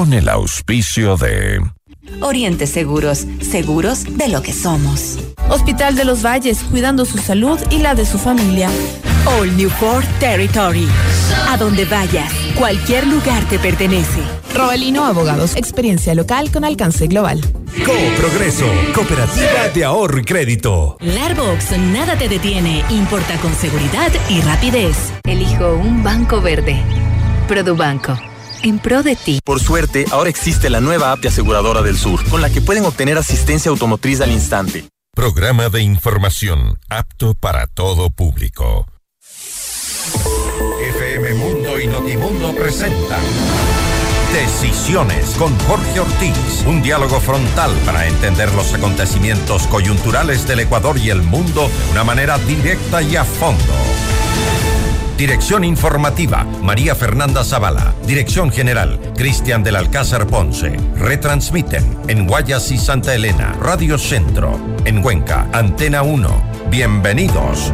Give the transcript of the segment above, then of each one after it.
con el auspicio de... Oriente Seguros, seguros de lo que somos. Hospital de los Valles, cuidando su salud y la de su familia. All New Ford Territory. A donde vayas, cualquier lugar te pertenece. Robalino Abogados, experiencia local con alcance global. Co Progreso, cooperativa de ahorro y crédito. Larbox, nada te detiene, importa con seguridad y rapidez. Elijo un banco verde. Produbanco en pro de ti. Por suerte, ahora existe la nueva app de Aseguradora del Sur, con la que pueden obtener asistencia automotriz al instante. Programa de información apto para todo público. FM Mundo y Notimundo presentan Decisiones con Jorge Ortiz. Un diálogo frontal para entender los acontecimientos coyunturales del Ecuador y el mundo de una manera directa y a fondo. Dirección informativa, María Fernanda Zavala. Dirección general, Cristian del Alcázar Ponce. Retransmiten en Guayas y Santa Elena, Radio Centro. En Cuenca, Antena 1. Bienvenidos.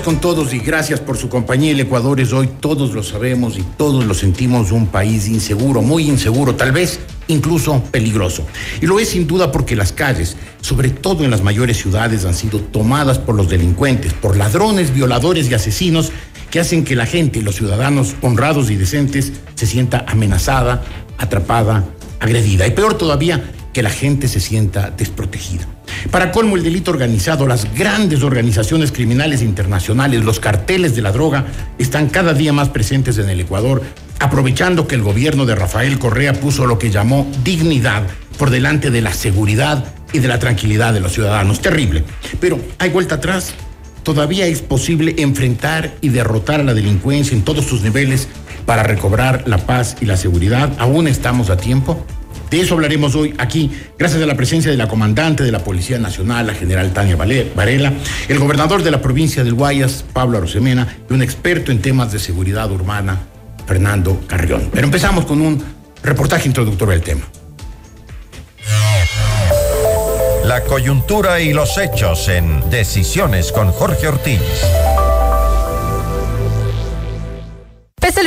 Con todos y gracias por su compañía. El Ecuador es hoy, todos lo sabemos y todos lo sentimos, un país inseguro, muy inseguro, tal vez incluso peligroso. Y lo es sin duda porque las calles, sobre todo en las mayores ciudades, han sido tomadas por los delincuentes, por ladrones, violadores y asesinos que hacen que la gente, los ciudadanos honrados y decentes, se sienta amenazada, atrapada, agredida. Y peor todavía, que la gente se sienta desprotegida. Para colmo, el delito organizado, las grandes organizaciones criminales internacionales, los carteles de la droga, están cada día más presentes en el Ecuador, aprovechando que el gobierno de Rafael Correa puso lo que llamó dignidad por delante de la seguridad y de la tranquilidad de los ciudadanos. Terrible. Pero hay vuelta atrás. Todavía es posible enfrentar y derrotar a la delincuencia en todos sus niveles para recobrar la paz y la seguridad. ¿Aún estamos a tiempo? De eso hablaremos hoy aquí, gracias a la presencia de la comandante de la Policía Nacional, la general Tania Varela, el gobernador de la provincia del Guayas, Pablo Arosemena, y un experto en temas de seguridad urbana, Fernando Carrión. Pero empezamos con un reportaje introductorio del tema. La coyuntura y los hechos en Decisiones con Jorge Ortiz.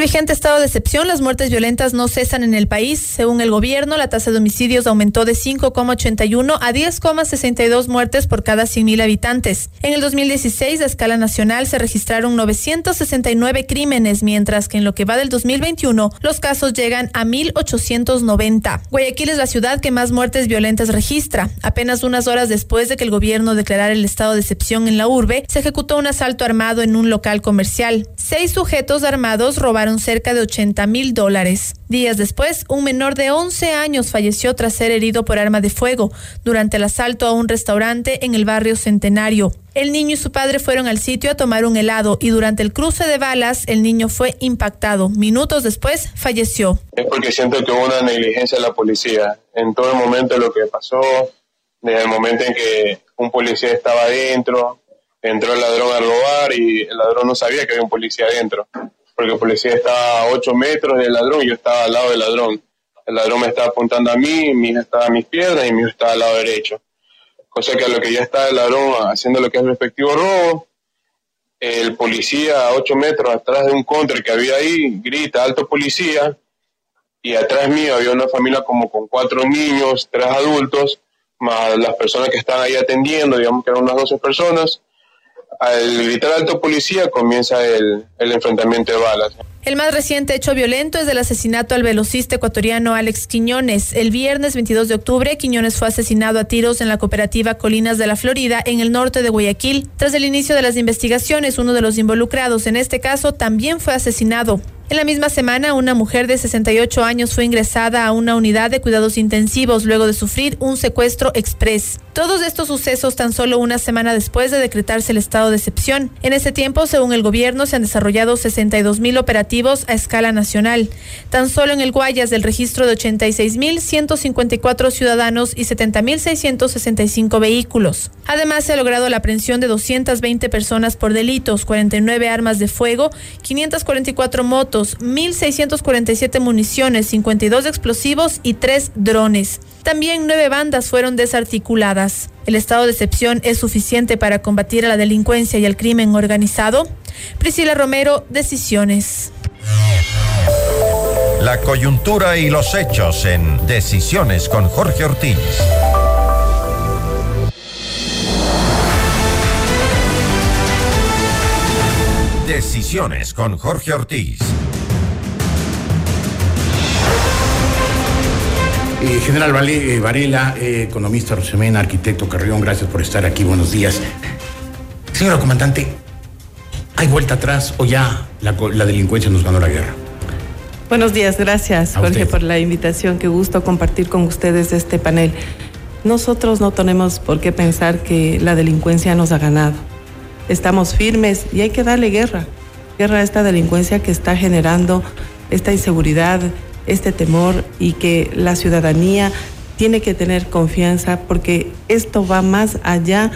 Vigente estado de excepción, las muertes violentas no cesan en el país. Según el gobierno, la tasa de homicidios aumentó de 5,81 a 10,62 muertes por cada 100.000 habitantes. En el 2016, a escala nacional, se registraron 969 crímenes, mientras que en lo que va del 2021, los casos llegan a 1.890. Guayaquil es la ciudad que más muertes violentas registra. Apenas unas horas después de que el gobierno declarara el estado de excepción en la urbe, se ejecutó un asalto armado en un local comercial. Seis sujetos armados robaron cerca de 80 mil dólares. Días después, un menor de 11 años falleció tras ser herido por arma de fuego durante el asalto a un restaurante en el barrio Centenario. El niño y su padre fueron al sitio a tomar un helado y durante el cruce de balas el niño fue impactado. Minutos después falleció. Es porque siento que hubo una negligencia de la policía. En todo el momento lo que pasó, desde el momento en que un policía estaba adentro, entró el ladrón a robar y el ladrón no sabía que había un policía adentro porque el policía estaba a 8 metros del ladrón y yo estaba al lado del ladrón. El ladrón me estaba apuntando a mí, mi hija estaba a mis piernas y mi hijo estaba al lado derecho. Cosa que a lo que ya está el ladrón haciendo lo que es el respectivo robo, el policía a 8 metros atrás de un contra que había ahí grita, alto policía, y atrás mío había una familia como con cuatro niños, tres adultos, más las personas que están ahí atendiendo, digamos que eran unas 12 personas al gritar alto policía comienza el, el, enfrentamiento de balas. El más reciente hecho violento es el asesinato al velocista ecuatoriano Alex Quiñones. El viernes 22 de octubre, Quiñones fue asesinado a tiros en la cooperativa Colinas de la Florida, en el norte de Guayaquil. Tras el inicio de las investigaciones, uno de los involucrados en este caso también fue asesinado. En la misma semana, una mujer de 68 años fue ingresada a una unidad de cuidados intensivos luego de sufrir un secuestro express. Todos estos sucesos tan solo una semana después de decretarse el estado de excepción. En ese tiempo, según el gobierno, se han desarrollado 62 mil operativos a escala nacional. Tan solo en el Guayas del registro de 86 mil 154 ciudadanos y 70 mil 665 vehículos. Además, se ha logrado la aprehensión de 220 personas por delitos, 49 armas de fuego, 544 motos 1.647 municiones, 52 explosivos y 3 drones. También nueve bandas fueron desarticuladas. ¿El estado de excepción es suficiente para combatir a la delincuencia y el crimen organizado? Priscila Romero, Decisiones. La coyuntura y los hechos en Decisiones con Jorge Ortiz. Decisiones con Jorge Ortiz. Eh, General eh, Varela, eh, economista Rosemena, arquitecto Carrión, gracias por estar aquí. Buenos días. Señora comandante, ¿hay vuelta atrás o ya la, delincuencia nos ganó la guerra? Buenos días, gracias Jorge por la invitación. Qué gusto compartir con ustedes este panel. Nosotros no tenemos por qué pensar que la delincuencia nos ha ganado estamos firmes y hay que darle guerra, guerra a esta delincuencia que está generando esta inseguridad, este temor y que la ciudadanía tiene que tener confianza porque esto va más allá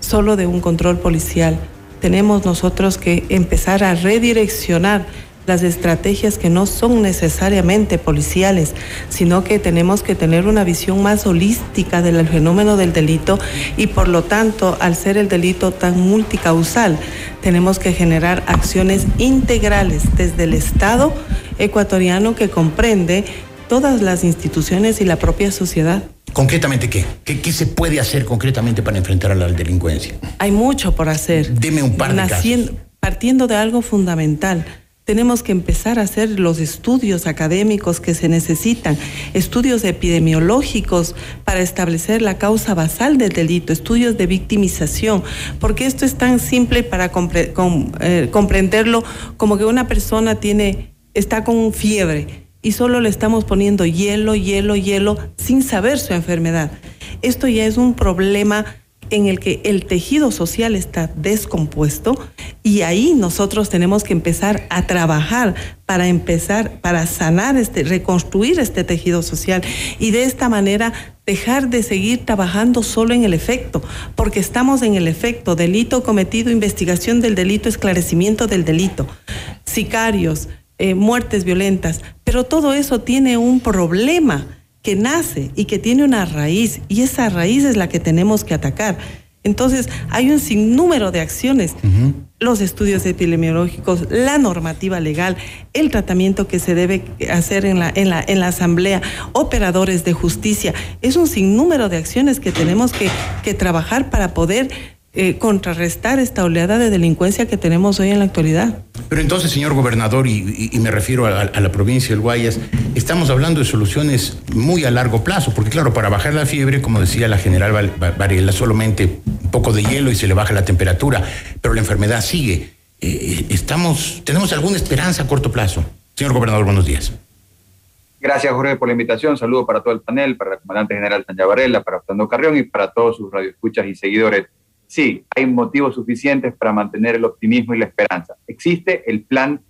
solo de un control policial. Tenemos nosotros que empezar a redireccionar las estrategias que no son necesariamente policiales, sino que tenemos que tener una visión más holística del fenómeno del delito y por lo tanto, al ser el delito tan multicausal, tenemos que generar acciones integrales desde el Estado ecuatoriano que comprende todas las instituciones y la propia sociedad. ¿Concretamente qué? ¿Qué, se puede hacer concretamente para enfrentar a la delincuencia? Hay mucho por hacer. Deme un par de casos. Partiendo de algo fundamental, tenemos que empezar a hacer los estudios académicos que se necesitan, estudios epidemiológicos para establecer la causa basal del delito, estudios de victimización, porque esto es tan simple para eh, comprenderlo como que una persona tiene, está con fiebre y solo le estamos poniendo hielo, hielo, hielo sin saber su enfermedad. Esto ya es un problema en el que el tejido social está descompuesto y ahí nosotros tenemos que empezar a trabajar para empezar, para sanar, este, reconstruir este tejido social y de esta manera dejar de seguir trabajando solo en el efecto, porque estamos en el efecto, delito cometido, investigación del delito, esclarecimiento del delito, sicarios, eh, muertes violentas, pero todo eso tiene un problema que nace y que tiene una raíz y esa raíz es la que tenemos que atacar. Entonces, hay un sinnúmero de acciones, los estudios epidemiológicos, la normativa legal, el tratamiento que se debe hacer en la, en la, en la asamblea, operadores de justicia. Es un sinnúmero de acciones que tenemos que, que trabajar para poder eh, contrarrestar esta oleada de delincuencia que tenemos hoy en la actualidad. Pero entonces, señor gobernador, y, me refiero a, la provincia del Guayas, estamos hablando de soluciones muy a largo plazo, porque claro, para bajar la fiebre, como decía la general Varela, solamente un poco de hielo y se le baja la temperatura, pero la enfermedad sigue. Eh, eh, estamos, ¿Tenemos alguna esperanza a corto plazo? Señor gobernador, buenos días. Gracias, Jorge, por la invitación. Saludo para todo el panel, para el comandante general Tanya Varela, para Fernando Carrión y para todos sus radioescuchas y seguidores sí, hay motivos suficientes para mantener el optimismo y la esperanza. Existe el Plan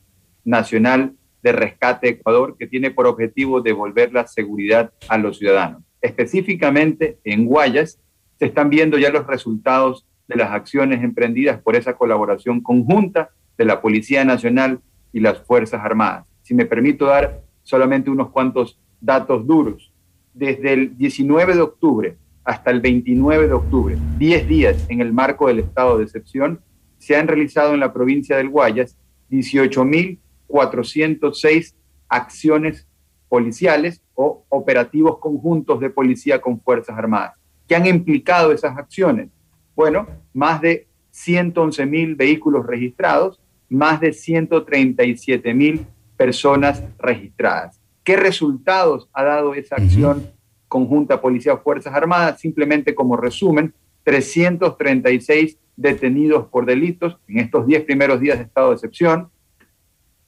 Nacional de Rescate Ecuador que tiene por objetivo devolver la seguridad a los ciudadanos. Específicamente en Guayas se están viendo ya los resultados de las acciones emprendidas por esa colaboración conjunta de la Policía Nacional y las Fuerzas Armadas. Si me permito dar solamente unos cuantos datos duros. Desde el 19 de octubre hasta el 29 de octubre, 10 días en el marco del estado de excepción, se han realizado en la provincia del Guayas 18.406 acciones policiales o operativos conjuntos de policía con Fuerzas Armadas. ¿Qué han implicado esas acciones? Bueno, más de 111.000 vehículos registrados, más de 137.000 personas registradas. ¿Qué resultados ha dado esa acción conjunta Policía Fuerzas Armadas, simplemente como resumen, 336 detenidos por delitos en estos 10 primeros días de estado de excepción,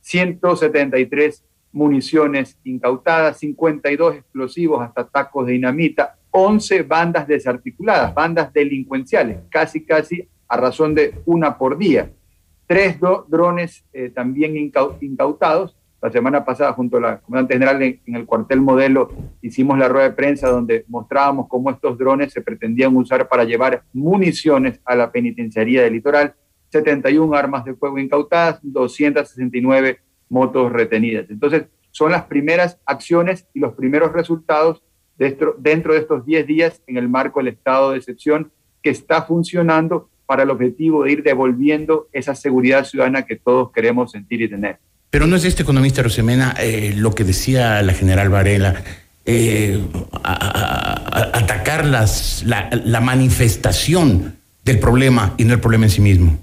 173 municiones incautadas, 52 explosivos hasta tacos de dinamita, 11 bandas desarticuladas, bandas delincuenciales, casi casi a razón de una por día. Tres drones eh, también incautados. La semana pasada, junto a la comandante general en, el cuartel modelo, hicimos la rueda de prensa donde mostrábamos cómo estos drones se pretendían usar para llevar municiones a la penitenciaría del litoral. 71 armas de fuego incautadas, 269 motos retenidas. Entonces, son las primeras acciones y los primeros resultados dentro, de estos 10 días en el marco del estado de excepción que está funcionando para el objetivo de ir devolviendo esa seguridad ciudadana que todos queremos sentir y tener. Pero no es este economista Rosemena eh, lo que decía la general Varela, eh, atacar las, la, manifestación del problema y no el problema en sí mismo.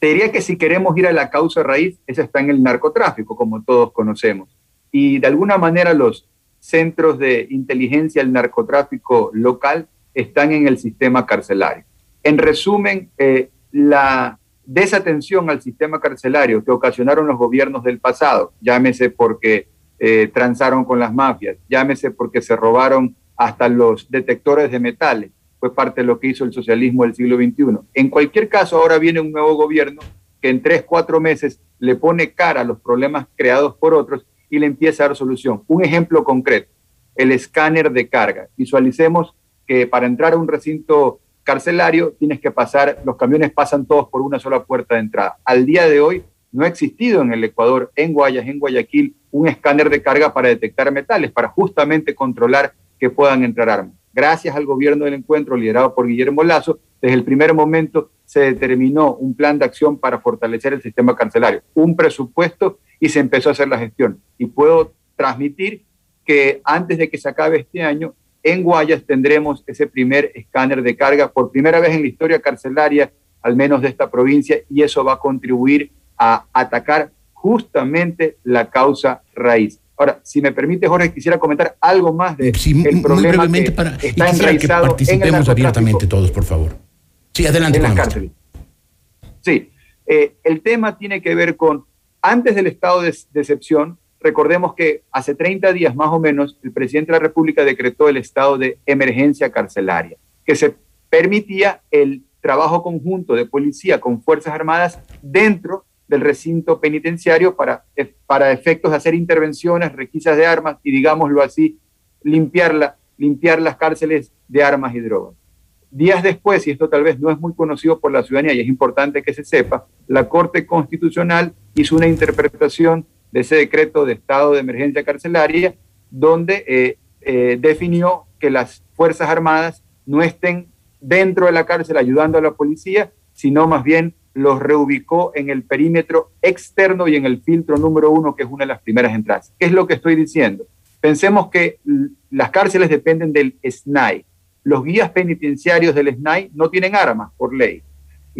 Te diría que si queremos ir a la causa raíz, esa está en el narcotráfico, como todos conocemos. Y de alguna manera los centros de inteligencia del narcotráfico local están en el sistema carcelario. En resumen, eh, la desatención al sistema carcelario que ocasionaron los gobiernos del pasado, llámese porque eh, transaron con las mafias, llámese porque se robaron hasta los detectores de metales, fue parte de lo que hizo el socialismo del siglo XXI. En cualquier caso, ahora viene un nuevo gobierno que en tres, cuatro meses le pone cara a los problemas creados por otros y le empieza a dar solución. Un ejemplo concreto, el escáner de carga. Visualicemos que para entrar a un recinto carcelario tienes que pasar, los camiones pasan todos por una sola puerta de entrada. Al día de hoy no ha existido en el Ecuador, en Guayas, en Guayaquil, un escáner de carga para detectar metales, para justamente controlar que puedan entrar armas. Gracias al gobierno del encuentro liderado por Guillermo Lazo, desde el primer momento se determinó un plan de acción para fortalecer el sistema carcelario, un presupuesto y se empezó a hacer la gestión. Y puedo transmitir que antes de que se acabe este año, en Guayas tendremos ese primer escáner de carga por primera vez en la historia carcelaria, al menos de esta provincia, y eso va a contribuir a atacar justamente la causa raíz. Ahora, si me permite, Jorge, quisiera comentar algo más de el problema que para, está enraizado que participemos abiertamente todos, por favor. Sí, adelante. En las. Sí, eh, el tema tiene que ver con, antes del estado de, de excepción, recordemos que hace 30 días más o menos, el presidente de la República decretó el estado de emergencia carcelaria, que se permitía el trabajo conjunto de policía con Fuerzas Armadas dentro del recinto penitenciario para, eh, para efectos de hacer intervenciones, requisas de armas y, digámoslo así, limpiar, limpiar las cárceles de armas y drogas. Días después, y esto tal vez no es muy conocido por la ciudadanía y es importante que se sepa, la Corte Constitucional hizo una interpretación de ese decreto de estado de emergencia carcelaria donde eh, eh, definió que las Fuerzas Armadas no estén dentro de la cárcel ayudando a la policía, sino más bien los reubicó en el perímetro externo y en el filtro número uno, que es una de las primeras entradas. ¿Qué es lo que estoy diciendo? Pensemos que las cárceles dependen del SNAI. Los guías penitenciarios del SNAI no tienen armas por ley.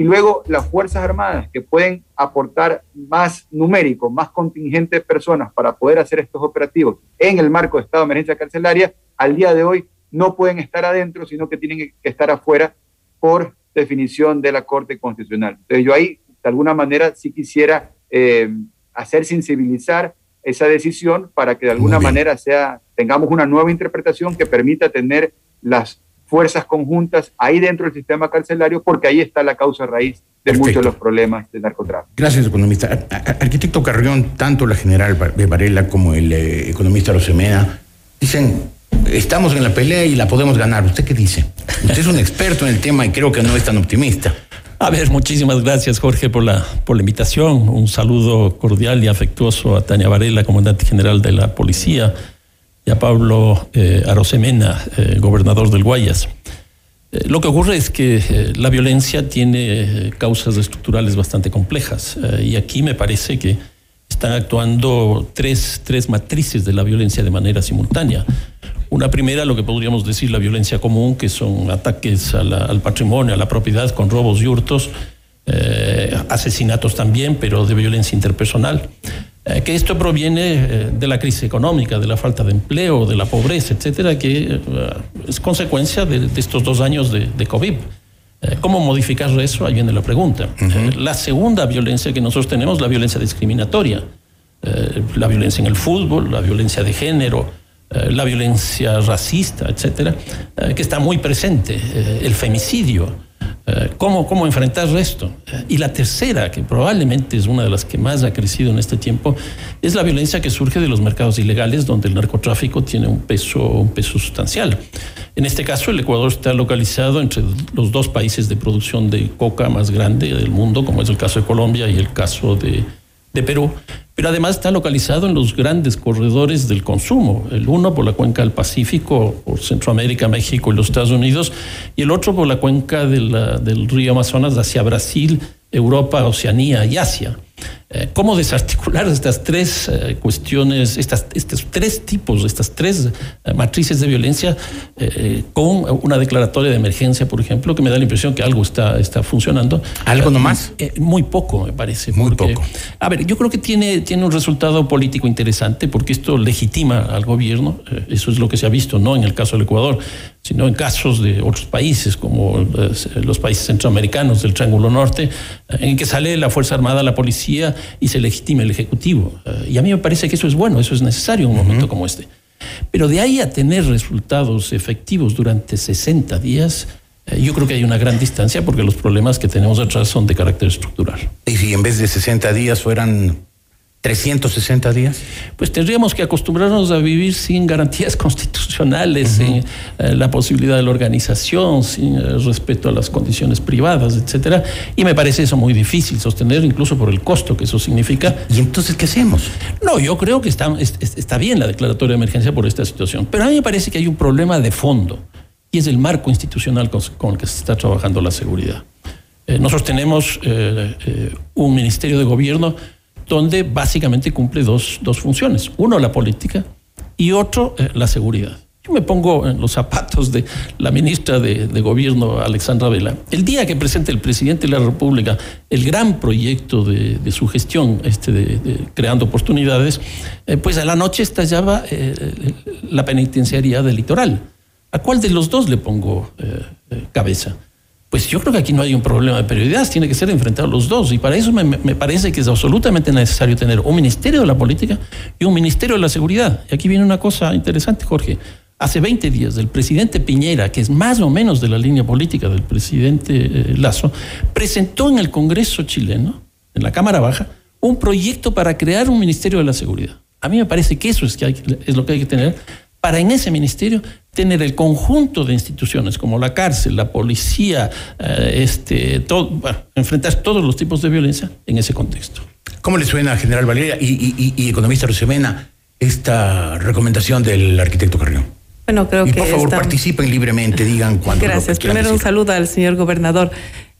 Y luego las Fuerzas Armadas, que pueden aportar más numérico, más contingente de personas para poder hacer estos operativos en el marco de estado de emergencia carcelaria, al día de hoy no pueden estar adentro, sino que tienen que estar afuera por definición de la Corte Constitucional. Entonces yo ahí, de alguna manera, sí quisiera eh, hacer sensibilizar esa decisión para que de alguna manera sea, tengamos una nueva interpretación que permita tener las fuerzas conjuntas ahí dentro del sistema carcelario, porque ahí está la causa raíz de muchos de los problemas del narcotráfico. Gracias, economista. Arquitecto Carrión, tanto la general Varela como el eh, economista Rosemena dicen estamos en la pelea y la podemos ganar. ¿Usted qué dice? Usted es un experto en el tema y creo que no es tan optimista. A ver, muchísimas gracias Jorge por la, por la invitación. Un saludo cordial y afectuoso a Tania Varela, comandante general de la policía, y a Pablo eh, Arosemena, eh, gobernador del Guayas. Eh, lo que ocurre es que la violencia tiene causas estructurales bastante complejas y aquí me parece que están actuando tres, tres matrices de la violencia de manera simultánea. Una primera, lo que podríamos decir la violencia común, que son ataques al patrimonio, a la propiedad con robos y hurtos, eh, asesinatos también, pero de violencia interpersonal. Eh, que esto proviene eh, de la crisis económica, de la falta de empleo, de la pobreza, etcétera, que es consecuencia de, estos dos años de, de COVID. Eh, ¿Cómo modificar eso? Ahí viene la pregunta. Eh, la segunda violencia que nosotros tenemos, la violencia discriminatoria. Eh, la violencia en el fútbol, la violencia de género, la violencia racista, etcétera, que está muy presente. el femicidio. ¿Cómo, ¿Cómo enfrentar esto? Y la tercera, que probablemente es una de las que más ha crecido en este tiempo, es la violencia que surge de los mercados ilegales, donde el narcotráfico tiene un peso, peso sustancial. En este caso, el Ecuador está localizado entre los dos países de producción de coca más grande del mundo, como es el caso de Colombia y el caso de, Perú, pero además está localizado en los grandes corredores del consumo, el uno por la cuenca del Pacífico, por Centroamérica, México y los Estados Unidos, y el otro por la cuenca del río Amazonas hacia Brasil, Europa, Oceanía y Asia. Eh, cómo desarticular estas tres eh, cuestiones, estas, estos tres tipos, estas tres eh, matrices de violencia con una declaratoria de emergencia, por ejemplo, que me da la impresión que algo está, está funcionando. ¿Algo nomás? muy poco, me parece. Muy poco. A ver, yo creo que tiene, tiene un resultado político interesante porque esto legitima al gobierno, eso es lo que se ha visto, no en el caso del Ecuador, sino en casos de otros países, como los países centroamericanos del Triángulo Norte, en que sale la Fuerza Armada, la policía, y se legitime el Ejecutivo. Eh, y a mí me parece que eso es bueno, eso es necesario en un momento como este. Pero de ahí a tener resultados efectivos durante 60 días, eh, yo creo que hay una gran distancia porque los problemas que tenemos atrás son de carácter estructural. ¿Y si en vez de 60 días fueran 360 días? Pues tendríamos que acostumbrarnos a vivir sin garantías constitucionales, sin eh, la posibilidad de la organización, sin eh, respeto a las condiciones privadas, etcétera. Y me parece eso muy difícil sostener, incluso por el costo que eso significa. ¿Y entonces qué hacemos? No, yo creo que está, está bien la declaratoria de emergencia por esta situación, pero a mí me parece que hay un problema de fondo y es el marco institucional con, el que se está trabajando la seguridad. Eh, nosotros tenemos un ministerio de gobierno donde básicamente cumple dos, dos funciones. Uno, la política y otro, eh, la seguridad. Yo me pongo en los zapatos de la ministra de, Gobierno, Alexandra Vela. El día que presente el presidente de la República el gran proyecto de, su gestión, este de, creando oportunidades, eh, pues a la noche estallaba eh, la penitenciaría del litoral. ¿A cuál de los dos le pongo cabeza? Pues yo creo que aquí no hay un problema de prioridad, tiene que ser enfrentado los dos. Y para eso me, parece que es absolutamente necesario tener un ministerio de la política y un ministerio de la seguridad. Y aquí viene una cosa interesante, Jorge. Hace 20 días, el presidente Piñera, que es más o menos de la línea política del presidente eh, Lazo, presentó en el Congreso chileno, en la Cámara Baja, un proyecto para crear un ministerio de la seguridad. A mí me parece que eso es, que es lo que hay que tener para en ese ministerio tener el conjunto de instituciones como la cárcel, la policía, eh, este, todo, enfrentar todos los tipos de violencia en ese contexto. ¿Cómo le suena, general Valeria y, y, economista Rosemena, esta recomendación del arquitecto Carrión? Bueno, creo y que. Por favor, participen libremente, digan cuándo. Gracias. Primero, un saludo al señor gobernador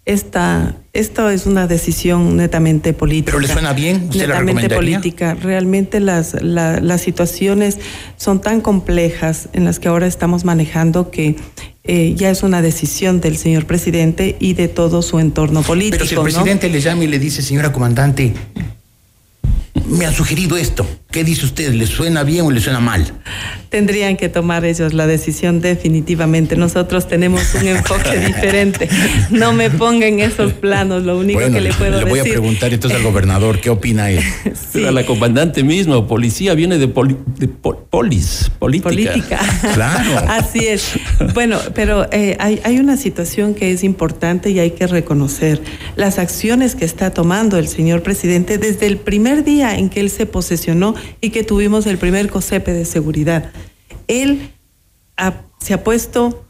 esta, esto es una decisión netamente política. ¿Pero le suena bien? ¿Usted netamente política. Realmente las, las situaciones son tan complejas en las que ahora estamos manejando que eh, ya es una decisión del señor presidente y de todo su entorno político. Pero si el presidente le llama y le dice, señora comandante, me han sugerido esto. ¿Qué dice usted? ¿Le suena bien o le suena mal? Tendrían que tomar ellos la decisión definitivamente. Nosotros tenemos un enfoque diferente. No me ponga en esos planos. Lo único que le puedo decir. Le voy a preguntar entonces al gobernador qué opina él. Sí. A la comandante mismo, policía viene de, polis, política. Política. Claro. Así es. Bueno, pero eh, hay, hay una situación que es importante y hay que reconocer las acciones que está tomando el señor presidente desde el primer día en que él se posesionó y que tuvimos el primer COSEPE de seguridad. Él se ha puesto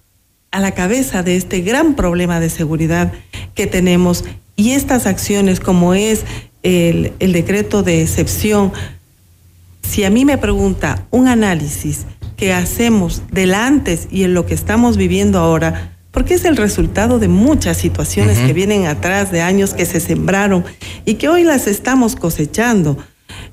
a la cabeza de este gran problema de seguridad que tenemos y estas acciones como es el, el decreto de excepción, si a mí me pregunta un análisis que hacemos del antes y en lo que estamos viviendo ahora, porque es el resultado de muchas situaciones que vienen atrás de años que se sembraron y que hoy las estamos cosechando.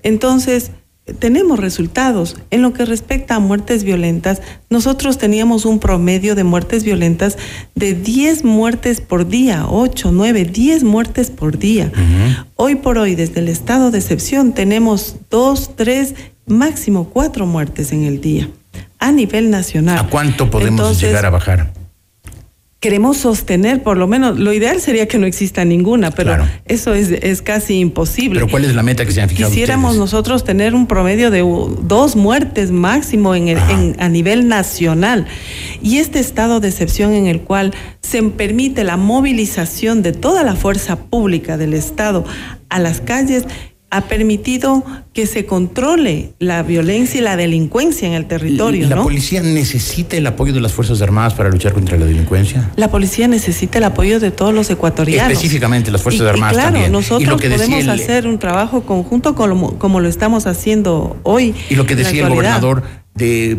Entonces, tenemos resultados. En lo que respecta a muertes violentas, nosotros teníamos un promedio de muertes violentas de 10 muertes por día, 8, 9, 10 muertes por día. Hoy por hoy, desde el estado de excepción, tenemos 2, 3, máximo 4 muertes en el día a nivel nacional. ¿A cuánto podemos llegar a bajar? Queremos sostener, por lo menos, lo ideal sería que no exista ninguna, pero eso es, es, casi imposible. Pero ¿cuál es la meta que se han fijado Quisiéramos nosotros tener un promedio de dos muertes máximo en, en a nivel nacional. Y este estado de excepción en el cual se permite la movilización de toda la fuerza pública del Estado a las calles ha permitido que se controle la violencia y la delincuencia en el territorio. ¿La policía necesita el apoyo de las Fuerzas Armadas para luchar contra la delincuencia? La policía necesita el apoyo de todos los ecuatorianos. Específicamente las Fuerzas Armadas y claro, Nosotros podemos hacer un trabajo conjunto como, como, lo estamos haciendo hoy. Y lo que decía el gobernador de,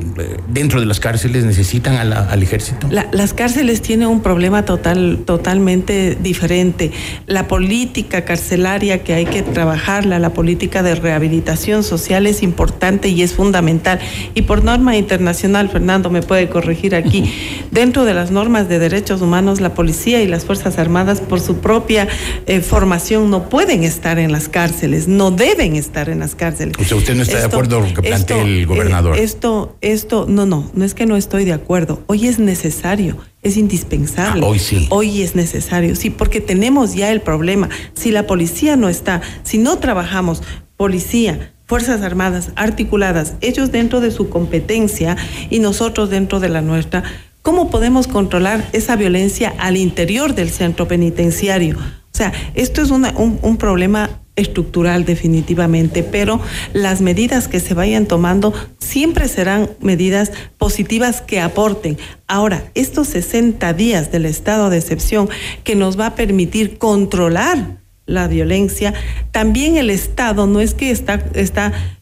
dentro de las cárceles necesitan al ejército? las cárceles tienen un problema total, totalmente diferente. La política carcelaria que hay que trabajarla, la política de rehabilitación social es importante y es fundamental. Y por norma internacional, Fernando me puede corregir aquí, dentro de las normas de derechos humanos, la policía y las Fuerzas Armadas por su propia eh, formación no pueden estar en las cárceles, no deben estar en las cárceles. O sea, usted no está de acuerdo con lo que plantea el gobernador. Eh, esto esto, no, no, no es que no estoy de acuerdo. Hoy es necesario, es indispensable. Ah, hoy sí. Hoy es necesario, sí, porque tenemos ya el problema. Si la policía no está, si no trabajamos, policía, Fuerzas Armadas articuladas, ellos dentro de su competencia y nosotros dentro de la nuestra, ¿cómo podemos controlar esa violencia al interior del centro penitenciario? O sea, esto es un, un problema estructural definitivamente, pero las medidas que se vayan tomando siempre serán medidas positivas que aporten. Ahora, estos 60 días del estado de excepción que nos va a permitir controlar la violencia, también el Estado no es que está,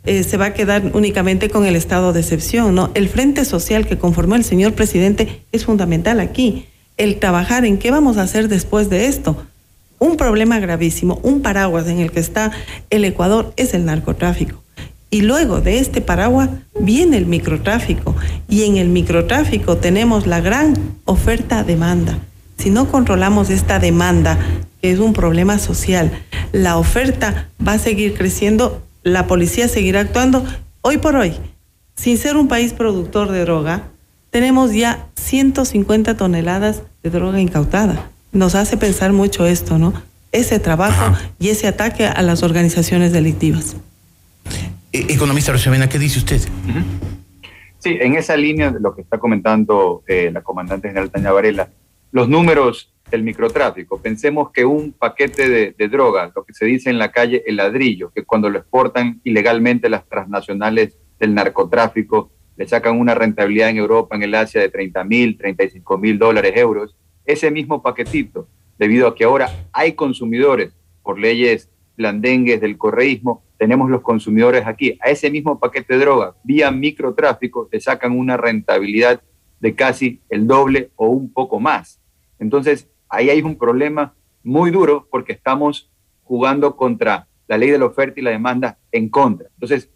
eh, se va a quedar únicamente con el estado de excepción, ¿no? El frente social que conformó el señor presidente es fundamental aquí. El trabajar en qué vamos a hacer después de esto un problema gravísimo, un paraguas en el que está el Ecuador es el narcotráfico. Y luego de este paraguas viene el microtráfico. Y en el microtráfico tenemos la gran oferta-demanda. Si no controlamos esta demanda, que es un problema social, la oferta va a seguir creciendo, la policía seguirá actuando. Hoy por hoy, sin ser un país productor de droga, tenemos ya 150 toneladas de droga incautada nos hace pensar mucho esto, ¿no? Ese trabajo y ese ataque a las organizaciones delictivas. E, economista Rosemena, ¿qué dice usted? Sí, en esa línea de lo que está comentando eh, la comandante general Tania Varela, los números del microtráfico. Pensemos que un paquete de, de droga, lo que se dice en la calle el ladrillo, que cuando lo exportan ilegalmente las transnacionales del narcotráfico, le sacan una rentabilidad en Europa, en el Asia, de 30 mil, 35 mil dólares, euros ese mismo paquetito, debido a que ahora hay consumidores por leyes blandengues del correísmo, tenemos los consumidores aquí, a ese mismo paquete de droga, vía microtráfico, te sacan una rentabilidad de casi el doble o un poco más. Entonces, ahí hay un problema muy duro porque estamos jugando contra la ley de la oferta y la demanda en contra. Entonces,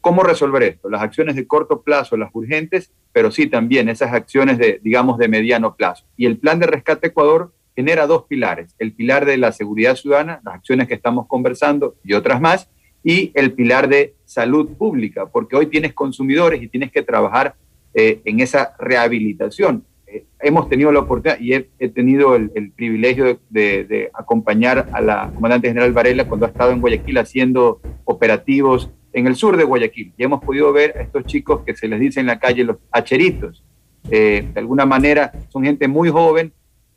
¿Cómo resolver esto? Las acciones de corto plazo, las urgentes, pero sí también esas acciones de, digamos, de mediano plazo. Y el plan de rescate Ecuador genera dos pilares. El pilar de la seguridad ciudadana, las acciones que estamos conversando y otras más, y el pilar de salud pública, porque hoy tienes consumidores y tienes que trabajar eh, en esa rehabilitación. Eh, hemos tenido la oportunidad y he, tenido el, privilegio de, de, acompañar a la comandante general Varela cuando ha estado en Guayaquil haciendo operativos en el sur de Guayaquil. Y hemos podido ver a estos chicos que se les dice en la calle los hacheritos. Eh, de alguna manera son gente muy joven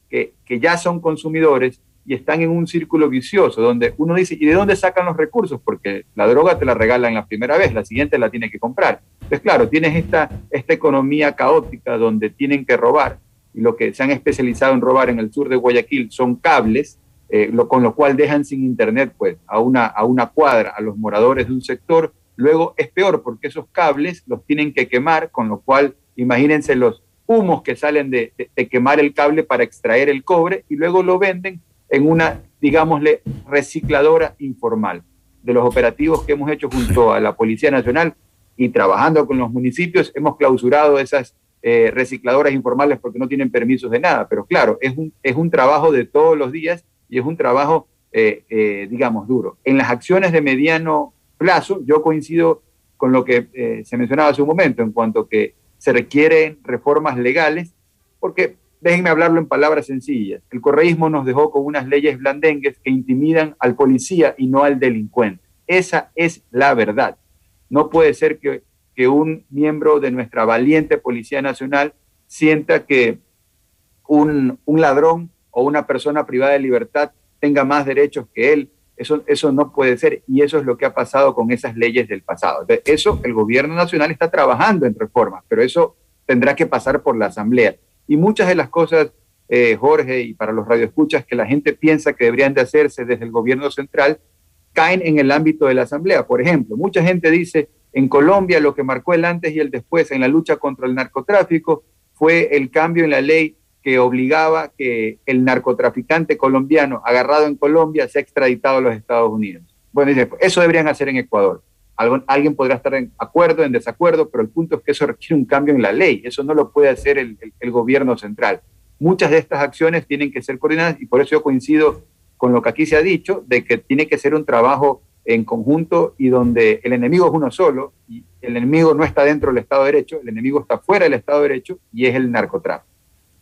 que, que ya son consumidores y están en un círculo vicioso donde uno dice, ¿y de dónde sacan los recursos? Porque la droga te la regalan la primera vez, la siguiente la tiene que comprar. Entonces, claro, tienes esta, esta economía caótica donde tienen que robar y lo que se han especializado en robar en el sur de Guayaquil son cables eh, lo, con lo cual dejan sin internet pues, a, una, a una cuadra a los moradores de un sector. Luego es peor porque esos cables los tienen que quemar, con lo cual imagínense los humos que salen de, quemar el cable para extraer el cobre y luego lo venden en una, digámosle, recicladora informal. De los operativos que hemos hecho junto a la Policía Nacional y trabajando con los municipios, hemos clausurado esas eh, recicladoras informales porque no tienen permisos de nada. Pero claro, es un, es un trabajo de todos los días y es un trabajo, eh, eh, digamos, duro. En las acciones de mediano plazo, yo coincido con lo que eh, se mencionaba hace un momento, en cuanto que se requieren reformas legales, porque déjenme hablarlo en palabras sencillas. El correísmo nos dejó con unas leyes blandengues que intimidan al policía y no al delincuente. Esa es la verdad. No puede ser que, que un miembro de nuestra valiente Policía Nacional sienta que un, un ladrón o una persona privada de libertad tenga más derechos que él. Eso, eso no puede ser y eso es lo que ha pasado con esas leyes del pasado. eso el gobierno nacional está trabajando en reformas, pero eso tendrá que pasar por la Asamblea. Y muchas de las cosas, eh, Jorge, y para los radioescuchas, que la gente piensa que deberían de hacerse desde el gobierno central, caen en el ámbito de la Asamblea. Por ejemplo, mucha gente dice, en Colombia lo que marcó el antes y el después en la lucha contra el narcotráfico fue el cambio en la ley obligaba que el narcotraficante colombiano agarrado en Colombia sea extraditado a los Estados Unidos. Bueno, eso deberían hacer en Ecuador alguien podrá estar en acuerdo, en desacuerdo, pero el punto es que eso requiere un cambio en la ley. Eso no lo puede hacer el, gobierno central. Muchas de estas acciones tienen que ser coordinadas y por eso yo coincido con lo que aquí se ha dicho, de que tiene que ser un trabajo en conjunto y donde el enemigo es uno solo y el enemigo no está dentro del Estado de Derecho, el enemigo está fuera del Estado de Derecho y es el narcotráfico.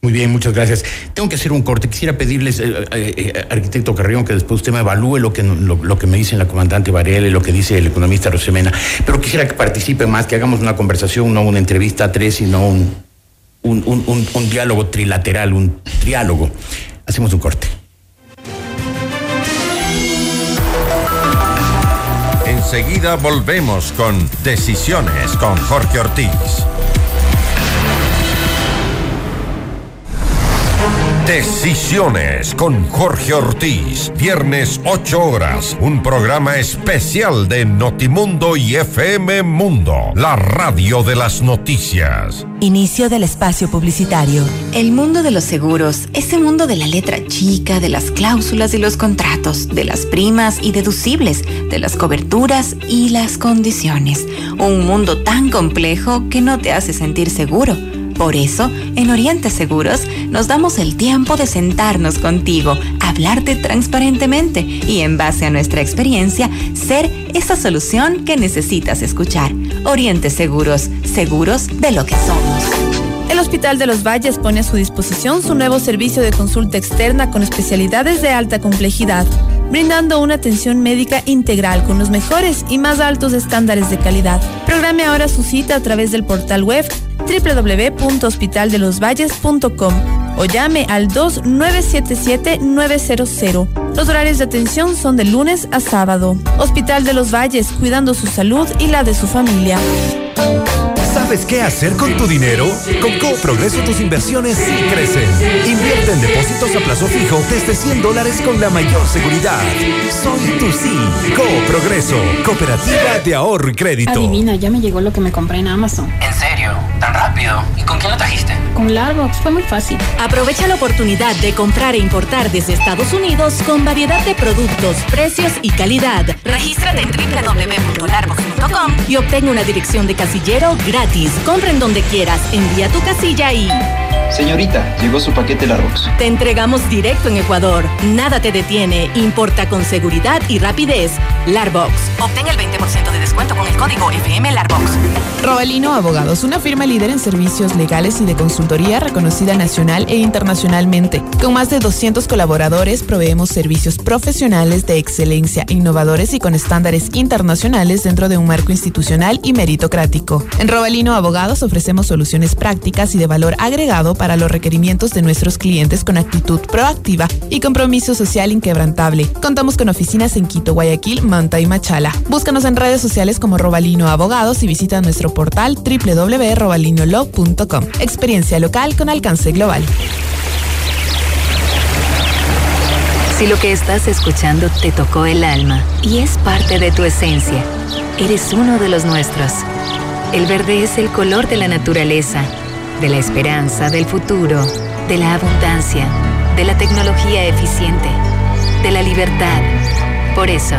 Muy bien, muchas gracias. Tengo que hacer un corte. Quisiera pedirles, eh, eh, eh, arquitecto Carrión, que después usted me evalúe lo que, lo, que me dice la comandante Varela y lo que dice el economista Rosemena. Pero quisiera que participe más, que hagamos una conversación, no una entrevista a tres, sino un, un, un diálogo trilateral, un triálogo. Hacemos un corte. Enseguida volvemos con Decisiones con Jorge Ortiz. Decisiones con Jorge Ortiz, viernes 8 horas, un programa especial de Notimundo y FM Mundo, la radio de las noticias. Inicio del espacio publicitario. El mundo de los seguros, ese mundo de la letra chica, de las cláusulas y los contratos, de las primas y deducibles, de las coberturas y las condiciones. Un mundo tan complejo que no te hace sentir seguro. Por eso, en Oriente Seguros nos damos el tiempo de sentarnos contigo, hablarte transparentemente y en base a nuestra experiencia, ser esa solución que necesitas escuchar. Oriente Seguros, seguros de lo que somos. El Hospital de los Valles pone a su disposición su nuevo servicio de consulta externa con especialidades de alta complejidad, brindando una atención médica integral con los mejores y más altos estándares de calidad. Programe ahora su cita a través del portal web www.hospitaldelosvalles.com o llame al 2977-900. Los horarios de atención son de lunes a sábado. Hospital de los Valles, cuidando su salud y la de su familia. ¿Sabes qué hacer con tu dinero? Con Progreso tus inversiones sí crecen. Invierte en depósitos a plazo fijo desde 100 dólares con la mayor seguridad. Soy tu sí. Progreso, cooperativa de ahorro y crédito. Adivina, ya me llegó lo que me compré en Amazon. ¿En serio? ¿Tan rápido? ¿Y con quién lo trajiste? Con Larbox, fue muy fácil. Aprovecha la oportunidad de comprar e importar desde Estados Unidos con variedad de productos, precios y calidad. Regístrate en www.larbox.com y obtén una dirección de casillero gratis Compren donde quieras, envía tu casilla y... Señorita, llegó su paquete Larbox. Te entregamos directo en Ecuador. Nada te detiene. Importa con seguridad y rapidez. Larbox. Obtén el 20% de descuento con el código FM Larbox. Robalino Abogados, una firma líder en servicios legales y de consultoría reconocida nacional e internacionalmente. Con más de 200 colaboradores proveemos servicios profesionales de excelencia, innovadores y con estándares internacionales dentro de un marco institucional y meritocrático. En Robalino Abogados ofrecemos soluciones prácticas y de valor agregado para los requerimientos de nuestros clientes con actitud proactiva y compromiso social inquebrantable. Contamos con oficinas en Quito, Guayaquil, Manta y Machala. Búscanos en redes sociales como Robalino Abogados y visita nuestro portal www.robalinolog.com. Experiencia local con alcance global. Si lo que estás escuchando te tocó el alma y es parte de tu esencia, eres uno de los nuestros. El verde es el color de la naturaleza de la esperanza, del futuro, de la abundancia, de la tecnología eficiente, de la libertad. Por eso,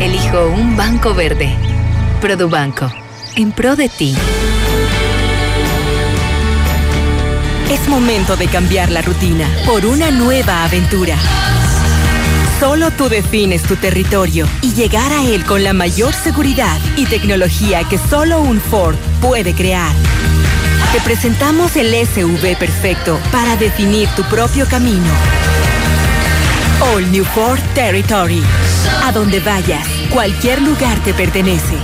elijo un banco verde. Produbanco, en pro de ti. Es momento de cambiar la rutina por una nueva aventura. Solo tú defines tu territorio y llegar a él con la mayor seguridad y tecnología que solo un Ford puede crear. Te presentamos el SUV perfecto para definir tu propio camino. All New Ford Territory. A donde vayas, cualquier lugar te pertenece.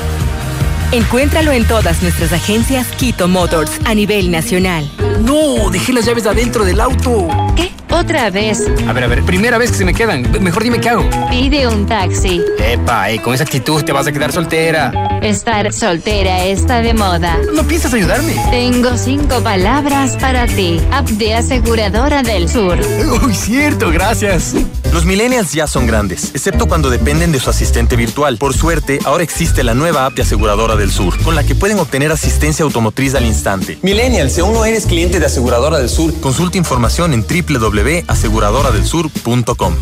Encuéntralo en todas nuestras agencias Quito Motors a nivel nacional. No, dejé las llaves adentro del auto. ¿Qué? ¿Otra vez? A ver, a ver, primera vez que se me quedan. Mejor dime qué hago. Pide un taxi. Epa, eh, con esa actitud te vas a quedar soltera. Estar soltera está de moda. ¿No piensas ayudarme? Tengo cinco palabras para ti. App de Aseguradora del Sur. Uy, cierto, gracias. Los millennials ya son grandes, excepto cuando dependen de su asistente virtual. Por suerte, ahora existe la nueva app de Aseguradora del Sur, con la que pueden obtener asistencia automotriz al instante. Millennial, si aún no eres cliente de Aseguradora del Sur, consulta información en www.aseguradoradelsur.com.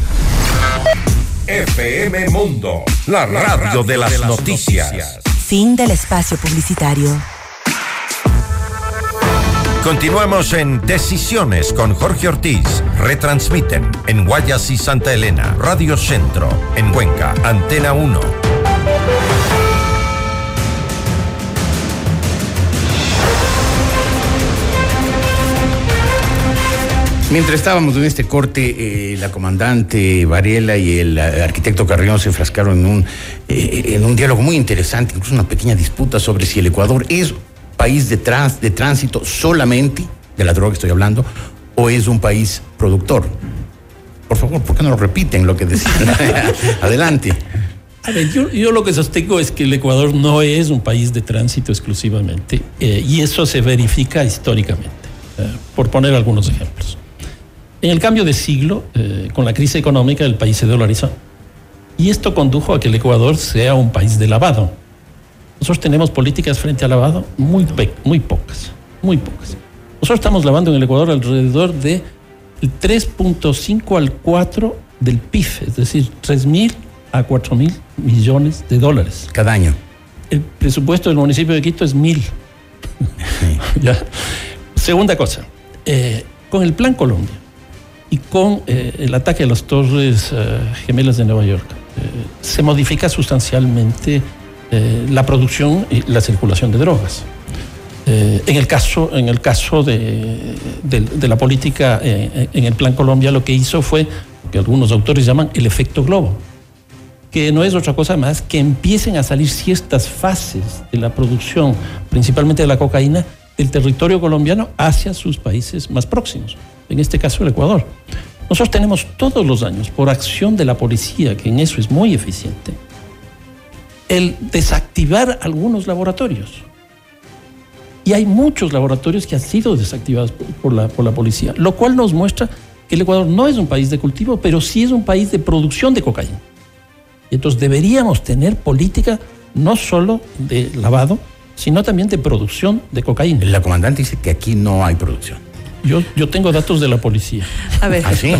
FM Mundo, la radio de las noticias. Fin del espacio publicitario. Continuamos en Decisiones con Jorge Ortiz. Retransmiten en Guayas y Santa Elena, Radio Centro, en Cuenca, Antena 1. Mientras estábamos en este corte, eh, la comandante Varela y el eh, arquitecto Carrión se enfrascaron en un, eh, en un diálogo muy interesante, incluso una pequeña disputa sobre si el Ecuador es país de, de tránsito solamente, de la droga estoy hablando, o es un país productor. Por favor, ¿por qué no lo repiten lo que decían? Adelante. A ver, yo, lo que sostengo es que el Ecuador no es un país de tránsito exclusivamente, y eso se verifica históricamente, por poner algunos ejemplos. En el cambio de siglo, eh, con la crisis económica, el país se dolarizó. Y esto condujo a que el Ecuador sea un país de lavado. Nosotros tenemos políticas frente al lavado muy, muy pocas, muy pocas. Nosotros estamos lavando en el Ecuador alrededor de 3.5 al 4 del PIB, es decir, 3 mil a 4 mil millones de dólares. Cada año. El presupuesto del municipio de Quito es mil. ¿Ya? Segunda cosa, eh, con el Plan Colombia y con eh, el ataque a las torres eh, gemelas de Nueva York, se modifica sustancialmente la producción y la circulación de drogas. Eh, en el caso, en el caso de, la política eh, en el Plan Colombia, lo que hizo fue que algunos autores llaman el efecto globo, que no es otra cosa más que empiecen a salir ciertas fases de la producción, principalmente de la cocaína, del territorio colombiano hacia sus países más próximos, en este caso el Ecuador. Nosotros tenemos todos los años, por acción de la policía, que en eso es muy eficiente, el desactivar algunos laboratorios y hay muchos laboratorios que han sido desactivados por la, por la policía, lo cual nos muestra que el Ecuador no es un país de cultivo, pero sí es un país de producción de cocaína. Y entonces deberíamos tener política no solo de lavado, sino también de producción de cocaína. La comandante dice que aquí no hay producción. Yo, yo tengo datos de la policía. A ver, ¿Ah, sí?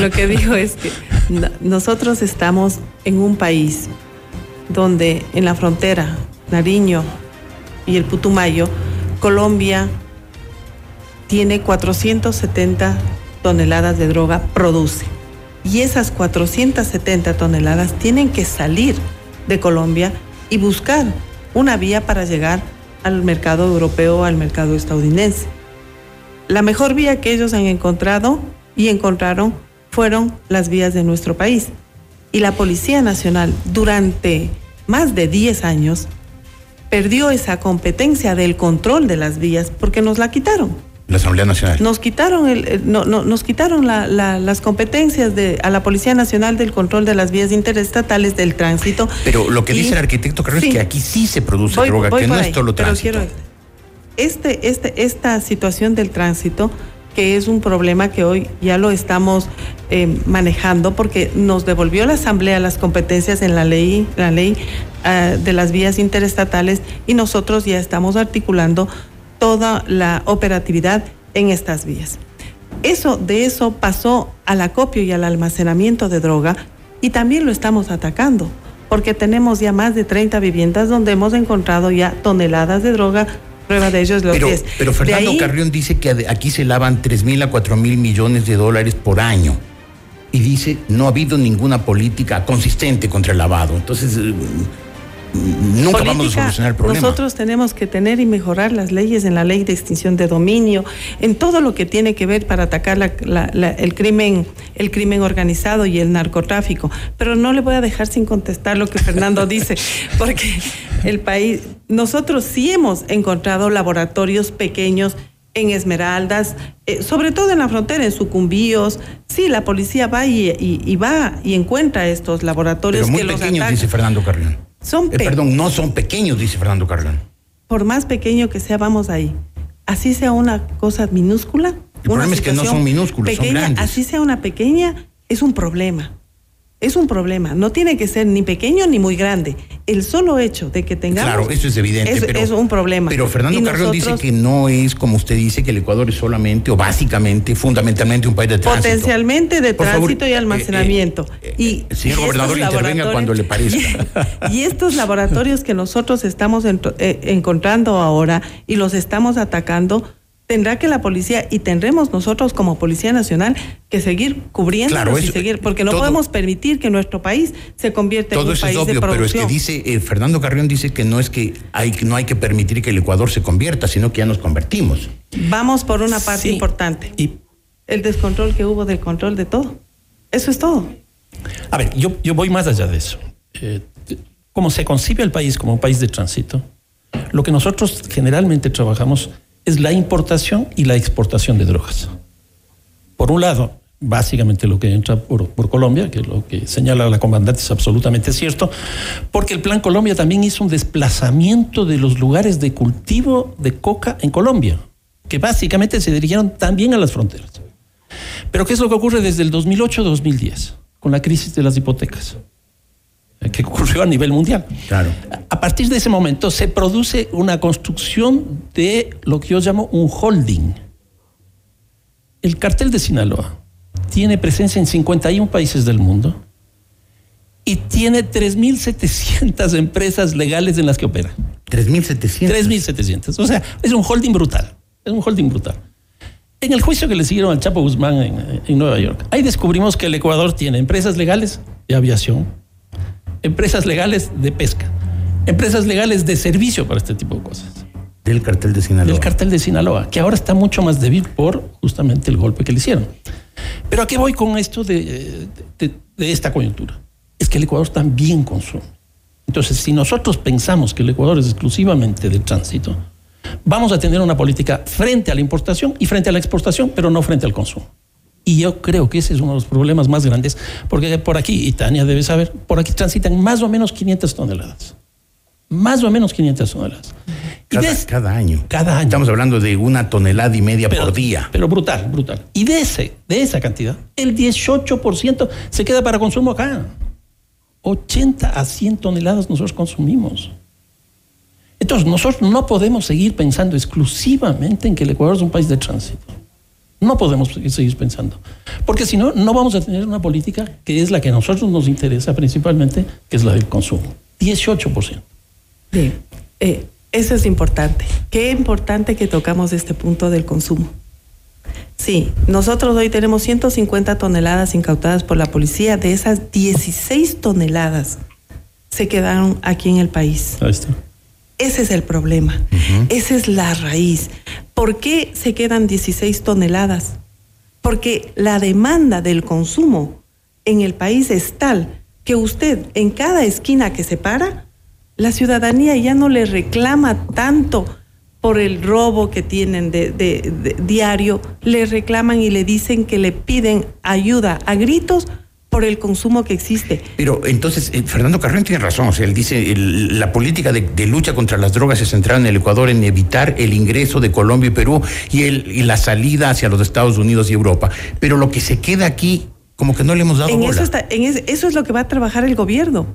lo que dijo es que no- nosotros estamos en un país donde en la frontera, Nariño y el Putumayo, Colombia tiene 470 toneladas de droga, produce. Y esas 470 toneladas tienen que salir de Colombia y buscar una vía para llegar al mercado europeo, al mercado estadounidense. La mejor vía que ellos han encontrado y encontraron fueron las vías de nuestro país. Y la Policía Nacional durante más de 10 años perdió esa competencia del control de las vías porque nos la quitaron. La Asamblea Nacional. Nos quitaron, el, el- no- no- nos quitaron la- la- las competencias de, a la Policía Nacional del control de las vías interestatales del tránsito. Pero lo que Y- dice el arquitecto Carrillo Sí. es que aquí sí se produce Voy- droga, voy que no ahí, es solo pero tránsito. quiero- este, este, esta situación del tránsito, que es un problema que hoy ya lo estamos eh, manejando porque nos devolvió la Asamblea las competencias en la ley, la ley ah, de las vías interestatales y nosotros ya estamos articulando toda la operatividad en estas vías. Eso, de eso pasó al acopio y al almacenamiento de droga y también lo estamos atacando, porque tenemos ya más de 30 viviendas donde hemos encontrado ya toneladas de droga, prueba de ello es lo Pero, que es. pero Fernando ahí- Carrión dice que aquí se lavan 3 mil a 4 mil millones de dólares por año. Y dice, no ha habido ninguna política consistente contra el lavado. Entonces, eh, nunca Política, vamos a solucionar el problema. Nosotros tenemos que tener y mejorar las leyes en la ley de extinción de dominio, en todo lo que tiene que ver para atacar la- la- la- el crimen, el crimen organizado y el narcotráfico. Pero no le voy a dejar sin contestar lo que Fernando dice, porque el país, nosotros sí hemos encontrado laboratorios pequeños en Esmeraldas, eh, sobre todo en la frontera, en Sucumbíos. Sí, la policía va y, y- y va y encuentra estos laboratorios Pero muy que los pequeños, atacan. dice Fernando Carrión. Son Eh, pe- perdón, no son pequeños, dice Fernando Carrión. por más pequeño que sea, vamos ahí. Así sea una cosa minúscula. El una problema es que no son minúsculos, son pequeña, grandes. Así sea una pequeña, es un problema. Es un problema. No tiene que ser ni pequeño ni muy grande. El solo hecho de que tengamos. Claro, eso es evidente. Es, pero, es un problema. Pero Fernando Y Carrión dice que no es como usted dice, que el Ecuador es solamente o básicamente, fundamentalmente un país de tránsito. Potencialmente de Por favor, tránsito y eh, almacenamiento. y, Señor y gobernador, estos intervenga cuando le parezca. Y estos laboratorios que nosotros estamos eh, encontrando ahora y los estamos atacando, tendrá que la policía y tendremos nosotros como Policía Nacional que seguir Claro, y seguir, porque no todo- podemos permitir que nuestro país se convierta en Todo un eso es país de obvio, pero es que producción. dice, eh, Fernando Carrión dice que no es que hay, no hay que permitir que el Ecuador se convierta, sino que ya nos convertimos. Vamos por una parte Sí. importante. El descontrol que hubo del control de todo. Eso es todo. A ver, yo, yo voy más allá de eso. Eh, como se concibe el país como un país de tránsito, lo que nosotros generalmente trabajamos es la importación y la exportación de drogas. Por un lado, básicamente lo que entra por, Colombia, que lo que señala la comandante es absolutamente cierto, porque el Plan Colombia también hizo un desplazamiento de los lugares de cultivo de coca en Colombia, que básicamente se dirigieron también a las fronteras. Pero ¿qué es lo que ocurre desde el 2008-2010 con la crisis de las hipotecas? Que ocurrió a nivel mundial. Claro. A partir de ese momento se produce una construcción de lo que yo llamo un holding. El cartel de Sinaloa tiene presencia en 51 países del mundo y tiene 3.700 empresas legales en las que opera. 3.700. 3.700. O sea, es un holding brutal. Es un holding brutal. En el juicio que le siguieron al Chapo Guzmán en, en Nueva York, ahí descubrimos que el Ecuador tiene empresas legales de aviación, empresas legales de pesca, empresas legales de servicio para este tipo de cosas. Del cartel de Sinaloa. Del cartel de Sinaloa, que ahora está mucho más débil por justamente el golpe que le hicieron. Pero ¿a qué voy con esto de, de- de esta coyuntura? Es que el Ecuador también consume. Entonces, si nosotros pensamos que el Ecuador es exclusivamente de tránsito, vamos a tener una política frente a la importación y frente a la exportación, pero no frente al consumo. Y yo creo que ese es uno de los problemas más grandes, porque por aquí, y Tania debe saber, por aquí transitan más o menos 500 toneladas. Más o menos 500 toneladas. Cada, año. Cada año. Estamos hablando de una tonelada y media Pero- por día. Pero brutal, brutal. Y de, ese, de esa cantidad, el 18% se queda para consumo acá. 80 a 100 toneladas nosotros consumimos. Entonces, nosotros no podemos seguir pensando exclusivamente en que el Ecuador es un país de tránsito. No podemos seguir pensando. Porque si no, no vamos a tener una política que es la que a nosotros nos interesa principalmente, que es la del consumo. 18%. Bien, eh, eso es importante. Qué importante que tocamos este punto del consumo. Sí, nosotros hoy tenemos 150 toneladas incautadas por la policía. De esas 16 toneladas se quedaron aquí en el país. Ahí está. Ese es el problema. Esa es la raíz. ¿Por qué se quedan 16 toneladas? Porque la demanda del consumo en el país es tal que usted en cada esquina que se para, la ciudadanía ya no le reclama tanto por el robo que tienen de, diario, le reclaman y le dicen que le piden ayuda a gritos por el consumo que existe. Pero entonces, eh, Fernando Carrión tiene razón. O sea, él dice, la política de, de lucha contra las drogas se centrada en el Ecuador en evitar el ingreso de Colombia y Perú y, el, y la salida hacia los Estados Unidos y Europa. Pero lo que se queda aquí, como que no le hemos dado En bola. eso, está, en es- eso es lo que va a trabajar el gobierno.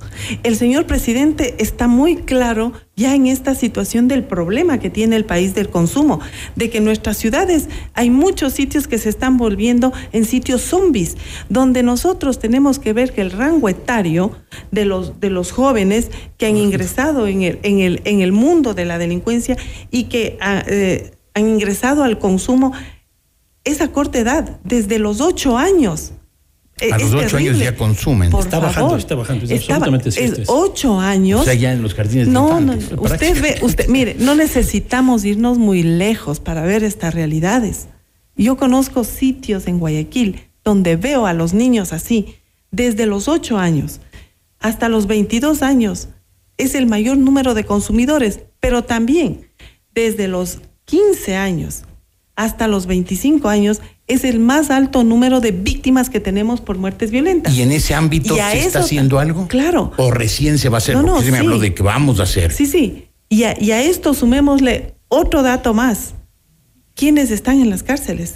El señor presidente está muy claro ya en esta situación del problema que tiene el país del consumo, de que en nuestras ciudades hay muchos sitios que se están volviendo en sitios zombies, donde nosotros tenemos que ver que el rango etario de los, de los jóvenes que han ingresado en el, en el, en el mundo de la delincuencia y que ah, eh, han ingresado al consumo es a corta edad, desde los ocho años A los ocho años ya consumen. Por Está bajando, está bajando, es Estaba- absolutamente es ocho años. O sea, ya en los jardines de No, no, usted ve, usted, mire, no necesitamos irnos muy lejos para ver estas realidades. Yo conozco sitios en Guayaquil donde veo a los niños así, desde los 8 años hasta los 22 años. Es el mayor número de consumidores, pero también desde los 15 años hasta los 25 años es el más alto número de víctimas que tenemos por muertes violentas. ¿Y en ese ámbito se está eso- haciendo algo? Claro. ¿O recién se va a hacer? No, no, se me sí. habló de que vamos a hacer. Sí, sí. Y a, y a esto sumémosle otro dato más. ¿Quiénes están en las cárceles?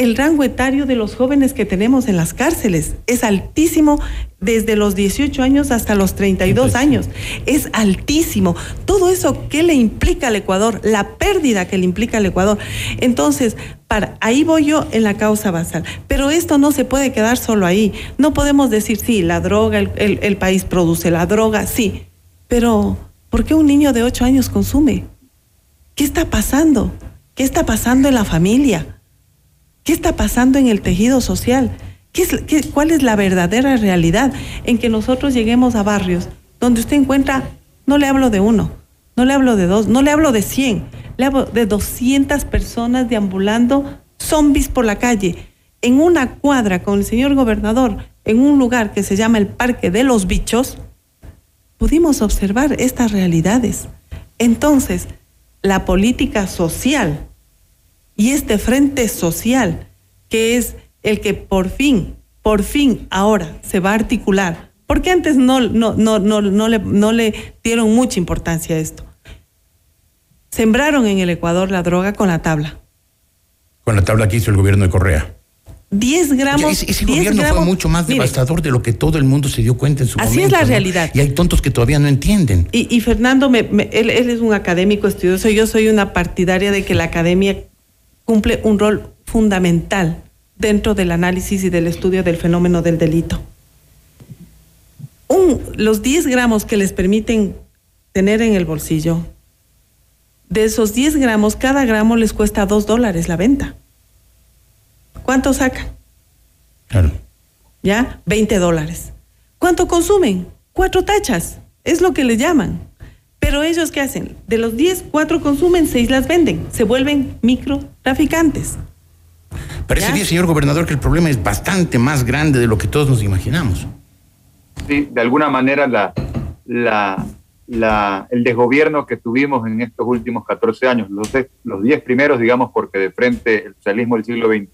El rango etario de los jóvenes que tenemos en las cárceles es altísimo desde los 18 años hasta los 32 años. Es altísimo. Todo eso, ¿qué le implica al Ecuador? La pérdida que le implica al Ecuador. Entonces, para, ahí voy yo en la causa basal. Pero esto no se puede quedar solo ahí. No podemos decir, sí, la droga, el, el- el país produce la droga, sí. Pero, ¿por qué un niño de 8 años consume? ¿Qué está pasando? ¿Qué está pasando en la familia? ¿Qué está pasando en el tejido social? ¿Qué es, qué- ¿Cuál es la verdadera realidad en que nosotros lleguemos a barrios donde usted encuentra, no le hablo de uno, no le hablo de dos, no le hablo de 100, le hablo de 200 personas deambulando zombies por la calle, en una cuadra con el señor gobernador, en un lugar que se llama el Parque de los Bichos, pudimos observar estas realidades. Entonces, la política social y este frente social, que es el que por fin, por fin ahora se va a articular, porque antes no, no, no, no, no, le, no le dieron mucha importancia a esto. Sembraron en el Ecuador la droga con la tabla. Con la tabla que hizo el gobierno de Correa. 10 gramos. Ese ese 10 gobierno gramos- fue mucho más Mire, devastador de lo que todo el mundo se dio cuenta en su Así momento. es la ¿no? realidad. Y hay tontos que todavía no entienden. Y, y Fernando, me- me- él, él es un académico estudioso, yo soy una partidaria de que la academia cumple un rol fundamental dentro del análisis y del estudio del fenómeno del delito. Un- los 10 gramos que les permiten tener en el bolsillo, de esos 10 gramos, cada gramo les cuesta 2 dólares la venta. ¿Cuánto sacan? Claro. ¿Ya? 20 dólares. ¿Cuánto consumen? Cuatro tachas. Es lo que le llaman. Pero ellos, ¿qué hacen? De los 10, cuatro consumen, seis las venden. Se vuelven microtraficantes. Parecería, señor gobernador, que el problema es bastante más grande de lo que todos nos imaginamos. Sí, de alguna manera la, la, la- el desgobierno que tuvimos en estos últimos 14 años, los, de- los 10 primeros, digamos, porque de frente el socialismo del siglo XXI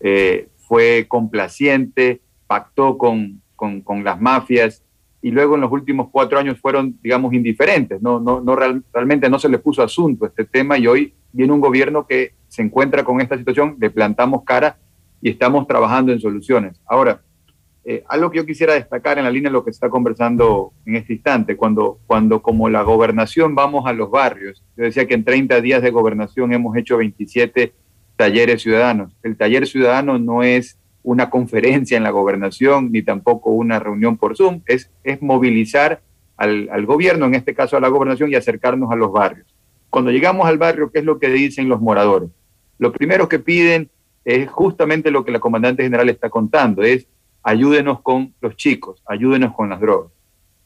eh, fue complaciente, pactó con, con, con las mafias y luego en los últimos cuatro años fueron, digamos, indiferentes. No, no, no real- realmente no se le puso asunto a este tema y hoy viene un gobierno que se encuentra con esta situación, le plantamos cara y estamos trabajando en soluciones. Ahora, eh, algo que yo quisiera destacar en la línea de lo que se está conversando en este instante, cuando, cuando como la gobernación vamos a los barrios, yo decía que en 30 días de gobernación hemos hecho 27 talleres ciudadanos. El taller ciudadano no es una conferencia en la gobernación ni tampoco una reunión por Zoom, es, es movilizar al, al gobierno, en este caso a la gobernación, y acercarnos a los barrios. Cuando llegamos al barrio, ¿qué es lo que dicen los moradores? Lo primero que piden es justamente lo que la comandante general está contando, es ayúdenos con los chicos, ayúdenos con las drogas.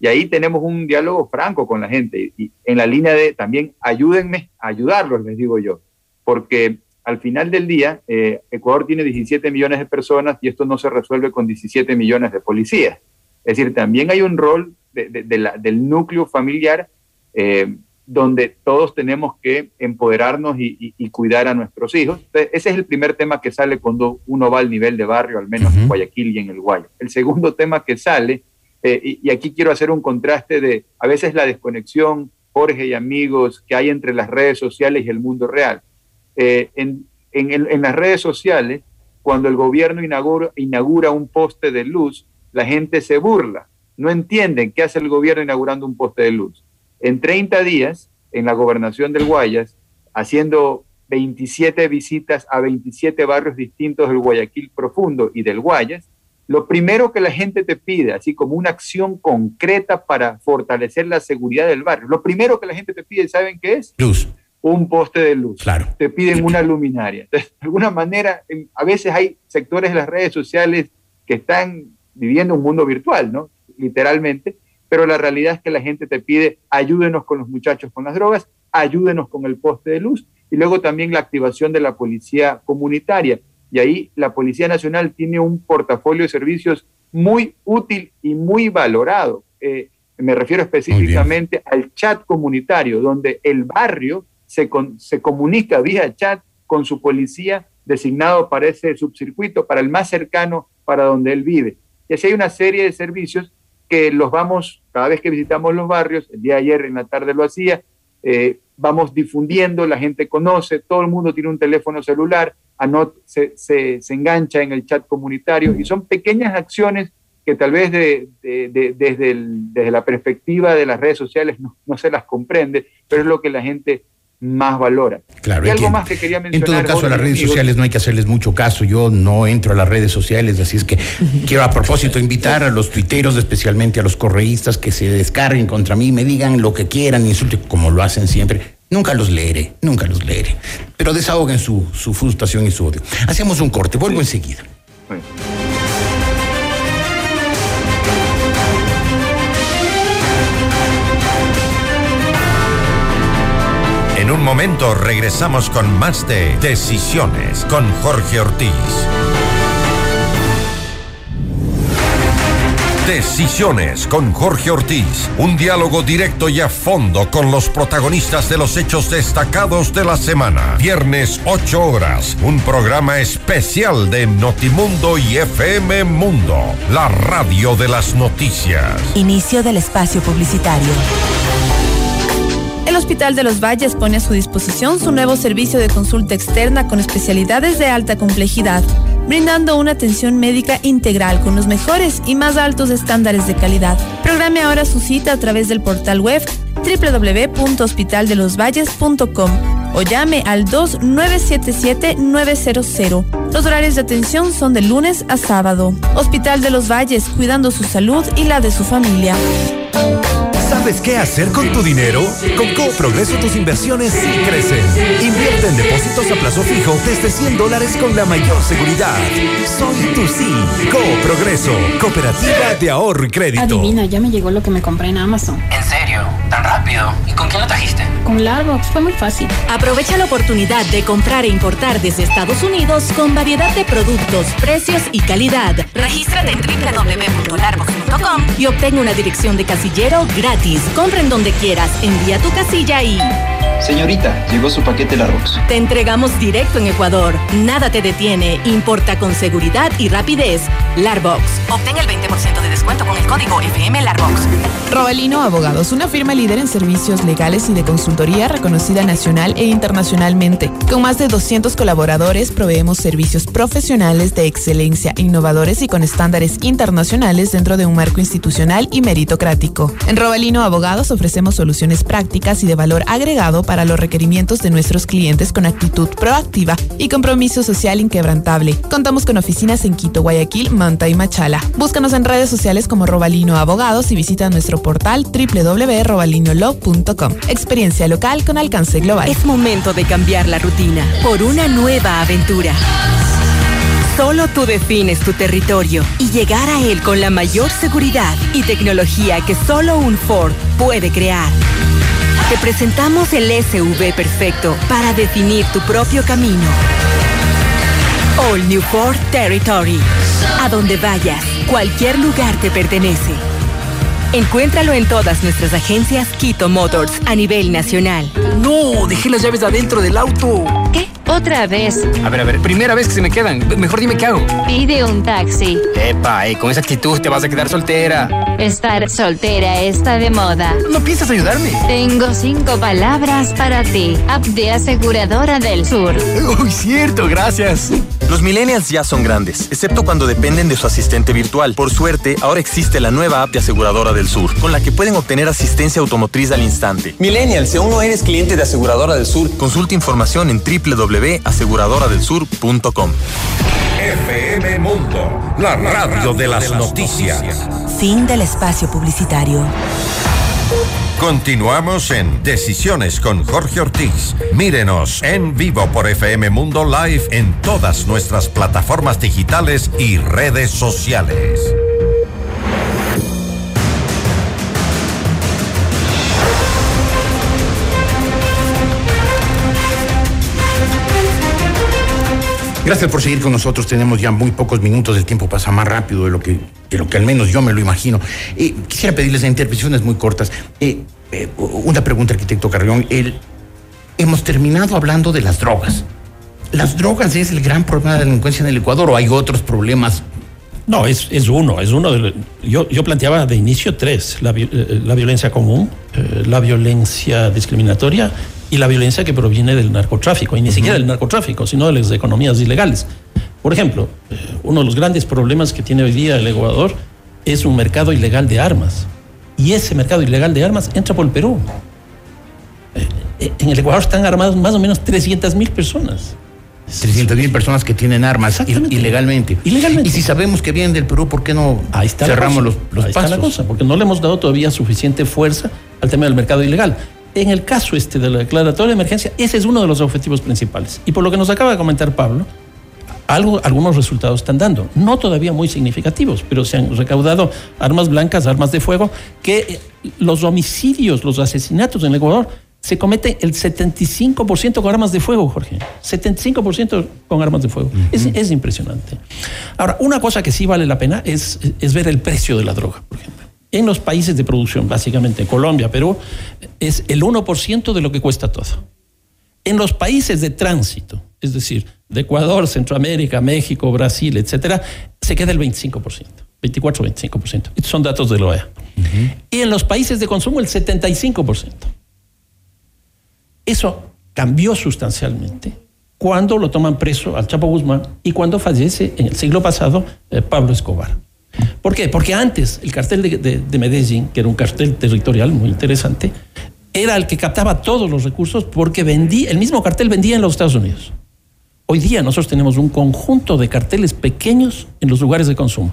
Y ahí tenemos un diálogo franco con la gente y en la línea de también ayúdenme a ayudarlos, les digo yo, porque al final del día eh, Ecuador tiene 17 millones de personas y esto no se resuelve con 17 millones de policías. Es decir, también hay un rol de- de- de la- del núcleo familiar eh, donde todos tenemos que empoderarnos y, y- y cuidar a nuestros hijos. Entonces, ese es el primer tema que sale cuando uno va al nivel de barrio, al menos en Guayaquil y en el Guayo. El segundo tema que sale, eh, y, y aquí quiero hacer un contraste de a veces la desconexión, Jorge y amigos, que hay entre las redes sociales y el mundo real. Eh, en, en las redes sociales, cuando el gobierno inaugura, inaugura un poste de luz, la gente se burla. No entienden qué hace el gobierno inaugurando un poste de luz. En 30 días, en la gobernación del Guayas, haciendo 27 visitas a 27 barrios distintos del Guayaquil profundo y del Guayas, lo primero que la gente te pide, así como una acción concreta para fortalecer la seguridad del barrio, lo primero que la gente te pide, ¿saben qué es? Luz. Un poste de luz, claro. te piden una luminaria. Entonces, de alguna manera, a veces hay sectores de las redes sociales que están viviendo un mundo virtual, ¿no? Literalmente, pero la realidad es que la gente te pide ayúdenos con los muchachos con las drogas, ayúdenos con el poste de luz y luego también la activación de la policía comunitaria. Y ahí la Policía Nacional tiene un portafolio de servicios muy útil y muy valorado. Eh, me refiero específicamente al chat comunitario, donde el barrio se, se comunica vía chat con su policía designado para ese subcircuito, para el más cercano, para donde él vive. Y así hay una serie de servicios que los vamos, cada vez que visitamos los barrios, el día de ayer en la tarde lo hacía, eh, vamos difundiendo, la gente conoce, todo el mundo tiene un teléfono celular, se, se, se, engancha en el chat comunitario y son pequeñas acciones que tal vez de, desde, desde, la perspectiva de las redes sociales no, no, se las comprende, pero es lo que la gente más valora. Claro, y algo más que quería mencionar. En todo caso, a las redes sociales no hay que hacerles mucho caso. Yo no entro a las redes sociales, así es que quiero a propósito invitar a los tuiteros, especialmente a los correístas, que se descarguen contra mí, me digan lo que quieran, insulten como lo hacen siempre. Nunca los leeré, nunca los leeré. Pero desahoguen su, su frustración y su odio. Hacemos un corte, vuelvo enseguida. En momento regresamos con más de Decisiones con Jorge Ortiz. Decisiones con Jorge Ortiz. Un diálogo directo y a fondo con los protagonistas de los hechos destacados de la semana. Viernes 8 horas. Un programa especial de Notimundo y FM Mundo. La radio de las noticias. Inicio del espacio publicitario. El Hospital de los Valles pone a su disposición su nuevo servicio de consulta externa con especialidades de alta complejidad, brindando una atención médica integral con los mejores y más altos estándares de calidad. Programe ahora su cita a través del portal web www.hospitaldelosvalles.com o llame al 2977-900. Los horarios de atención son de lunes a sábado. Hospital de los Valles, cuidando su salud y la de su familia. ¿Sabes qué hacer con tu dinero? Con Codo Progreso tus inversiones sí crecen. Invierte en depósitos a plazo fijo desde 100 dólares con la mayor seguridad. Soy tu sí. Codo Progreso, Cooperativa de Ahorro y Crédito. Adivina, ya me llegó lo que me compré en Amazon. ¿En serio? ¿Tan rápido? ¿Y con quién lo trajiste? Con Larbox, fue muy fácil. Aprovecha la oportunidad de comprar e importar desde Estados Unidos con variedad de productos, precios y calidad. Regístrate en www.larbox.com y obtén una dirección de casillero gratis. Compra en donde quieras, envía tu casilla y... Señorita, llegó su paquete Larbox. Te entregamos directo en Ecuador. Nada te detiene. Importa con seguridad y rapidez. Larbox. Obtén el 20% de descuento con el código FM Larbox. Robalino Abogados, una firma líder en servicios legales y de consultoría reconocida nacional e internacionalmente. Con más de 200 colaboradores, proveemos servicios profesionales de excelencia, innovadores y con estándares internacionales dentro de un marco institucional y meritocrático. En Robalino Abogados ofrecemos soluciones prácticas y de valor agregado para los requerimientos de nuestros clientes con actitud proactiva y compromiso social inquebrantable. Contamos con oficinas en Quito, Guayaquil, Manta y Machala. Búscanos en redes sociales como Robalino Abogados y visita nuestro portal www.robalinolog.com. Experiencia local con alcance global. Es momento de cambiar la rutina por una nueva aventura. Solo tú defines tu territorio y llegar a él con la mayor seguridad y tecnología que solo un Ford puede crear. Te presentamos el SUV perfecto para definir tu propio camino. All New Ford Territory. A donde vayas, cualquier lugar te pertenece. Encuéntralo en todas nuestras agencias Quito Motors a nivel nacional. No, dejé las llaves adentro del auto. ¿Qué? ¿Otra vez? A ver, a ver, primera vez que se me quedan. Mejor dime qué hago. Pide un taxi. Epa, eh, con esa actitud te vas a quedar soltera. Estar soltera está de moda. ¿No piensas ayudarme? Tengo cinco palabras para ti. App de Aseguradora del Sur. Uy, cierto, gracias. Los millennials ya son grandes, excepto cuando dependen de su asistente virtual. Por suerte, ahora existe la nueva app de Aseguradora del Sur, con la que pueden obtener asistencia automotriz al instante. Millennials, si aún no eres cliente de Aseguradora del Sur, consulta información en www.aseguradoradelsur.com. FM Mundo, la radio de las noticias. Fin del espacio publicitario. Continuamos en Decisiones con Jorge Ortiz. Mírenos en vivo por FM Mundo Live en todas nuestras plataformas digitales y redes sociales. Gracias por seguir con nosotros. Tenemos ya muy pocos minutos. El tiempo pasa más rápido de lo que, de lo que al menos yo me lo imagino. Eh, quisiera pedirles intervenciones muy cortas. Eh, eh, una pregunta, arquitecto Carrión. El, hemos terminado hablando de las drogas. ¿Las drogas es el gran problema de la delincuencia en el Ecuador o hay otros problemas? No, es, es uno, es uno. De, yo, yo planteaba de inicio tres, la, la violencia común, eh, la violencia discriminatoria y la violencia que proviene del narcotráfico, y ni uh -huh. siquiera del narcotráfico, sino de las economías ilegales. Por ejemplo, eh, uno de los grandes problemas que tiene hoy día el Ecuador es un mercado ilegal de armas. Y ese mercado ilegal de armas entra por el Perú. Eh, en el Ecuador están armados más o menos 300 mil personas. 300 mil personas que tienen armas ilegalmente. ilegalmente. Y si sabemos que vienen del Perú, ¿por qué no Ahí está cerramos los, los Ahí pasos? Está la cosa, porque no le hemos dado todavía suficiente fuerza al tema del mercado ilegal. En el caso este de la declaratoria de emergencia, ese es uno de los objetivos principales. Y por lo que nos acaba de comentar Pablo, algo, algunos resultados están dando. No todavía muy significativos, pero se han recaudado armas blancas, armas de fuego, que eh, los homicidios, los asesinatos en Ecuador se cometen el 75% con armas de fuego, Jorge. 75% con armas de fuego. Uh -huh. es, es, impresionante. Ahora, una cosa que sí vale la pena es, es ver el precio de la droga, por ejemplo. En los países de producción, básicamente Colombia, Perú, es el 1% de lo que cuesta todo. En los países de tránsito, es decir, de Ecuador, Centroamérica, México, Brasil, etcétera, se queda el 25%, 24-25%. Estos son datos de la OEA. Uh -huh. Y en los países de consumo, el 75%. Eso cambió sustancialmente cuando lo toman preso al Chapo Guzmán y cuando fallece en el siglo pasado eh, Pablo Escobar. ¿Por qué? Porque antes el cartel de, de, de, Medellín, que era un cartel territorial muy interesante, era el que captaba todos los recursos porque vendía, el mismo cartel vendía en los Estados Unidos. Hoy día nosotros tenemos un conjunto de carteles pequeños en los lugares de consumo.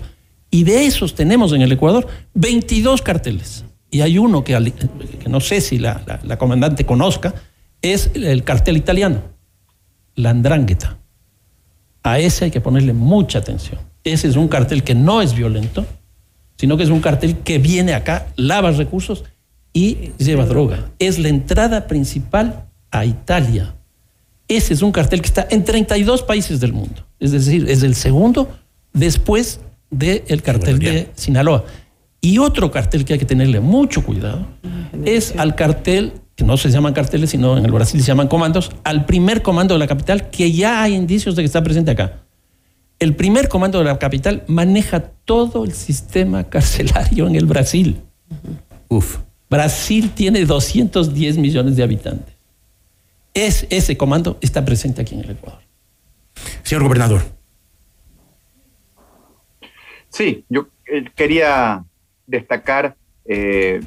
Y de esos tenemos en el Ecuador 22 carteles. Y hay uno que, no sé si la, comandante conozca, es el cartel italiano, la andrangheta. A ese hay que ponerle mucha atención. Ese es un cartel que no es violento, sino que es un cartel que viene acá, lava recursos y lleva droga. Es la entrada principal a Italia. Ese es un cartel que está en 32 países del mundo. Es decir, es el segundo después del cartel de Sinaloa. Y otro cartel que hay que tenerle mucho cuidado es al cartel que no se llaman carteles, sino en el Brasil se llaman comandos, al primer comando de la capital, que ya hay indicios de que está presente acá. El primer comando de la capital maneja todo el sistema carcelario en el Brasil. Uf. Brasil tiene 210 millones de habitantes. Es, ese comando está presente aquí en el Ecuador. Señor gobernador. Sí, yo eh, quería destacar eh,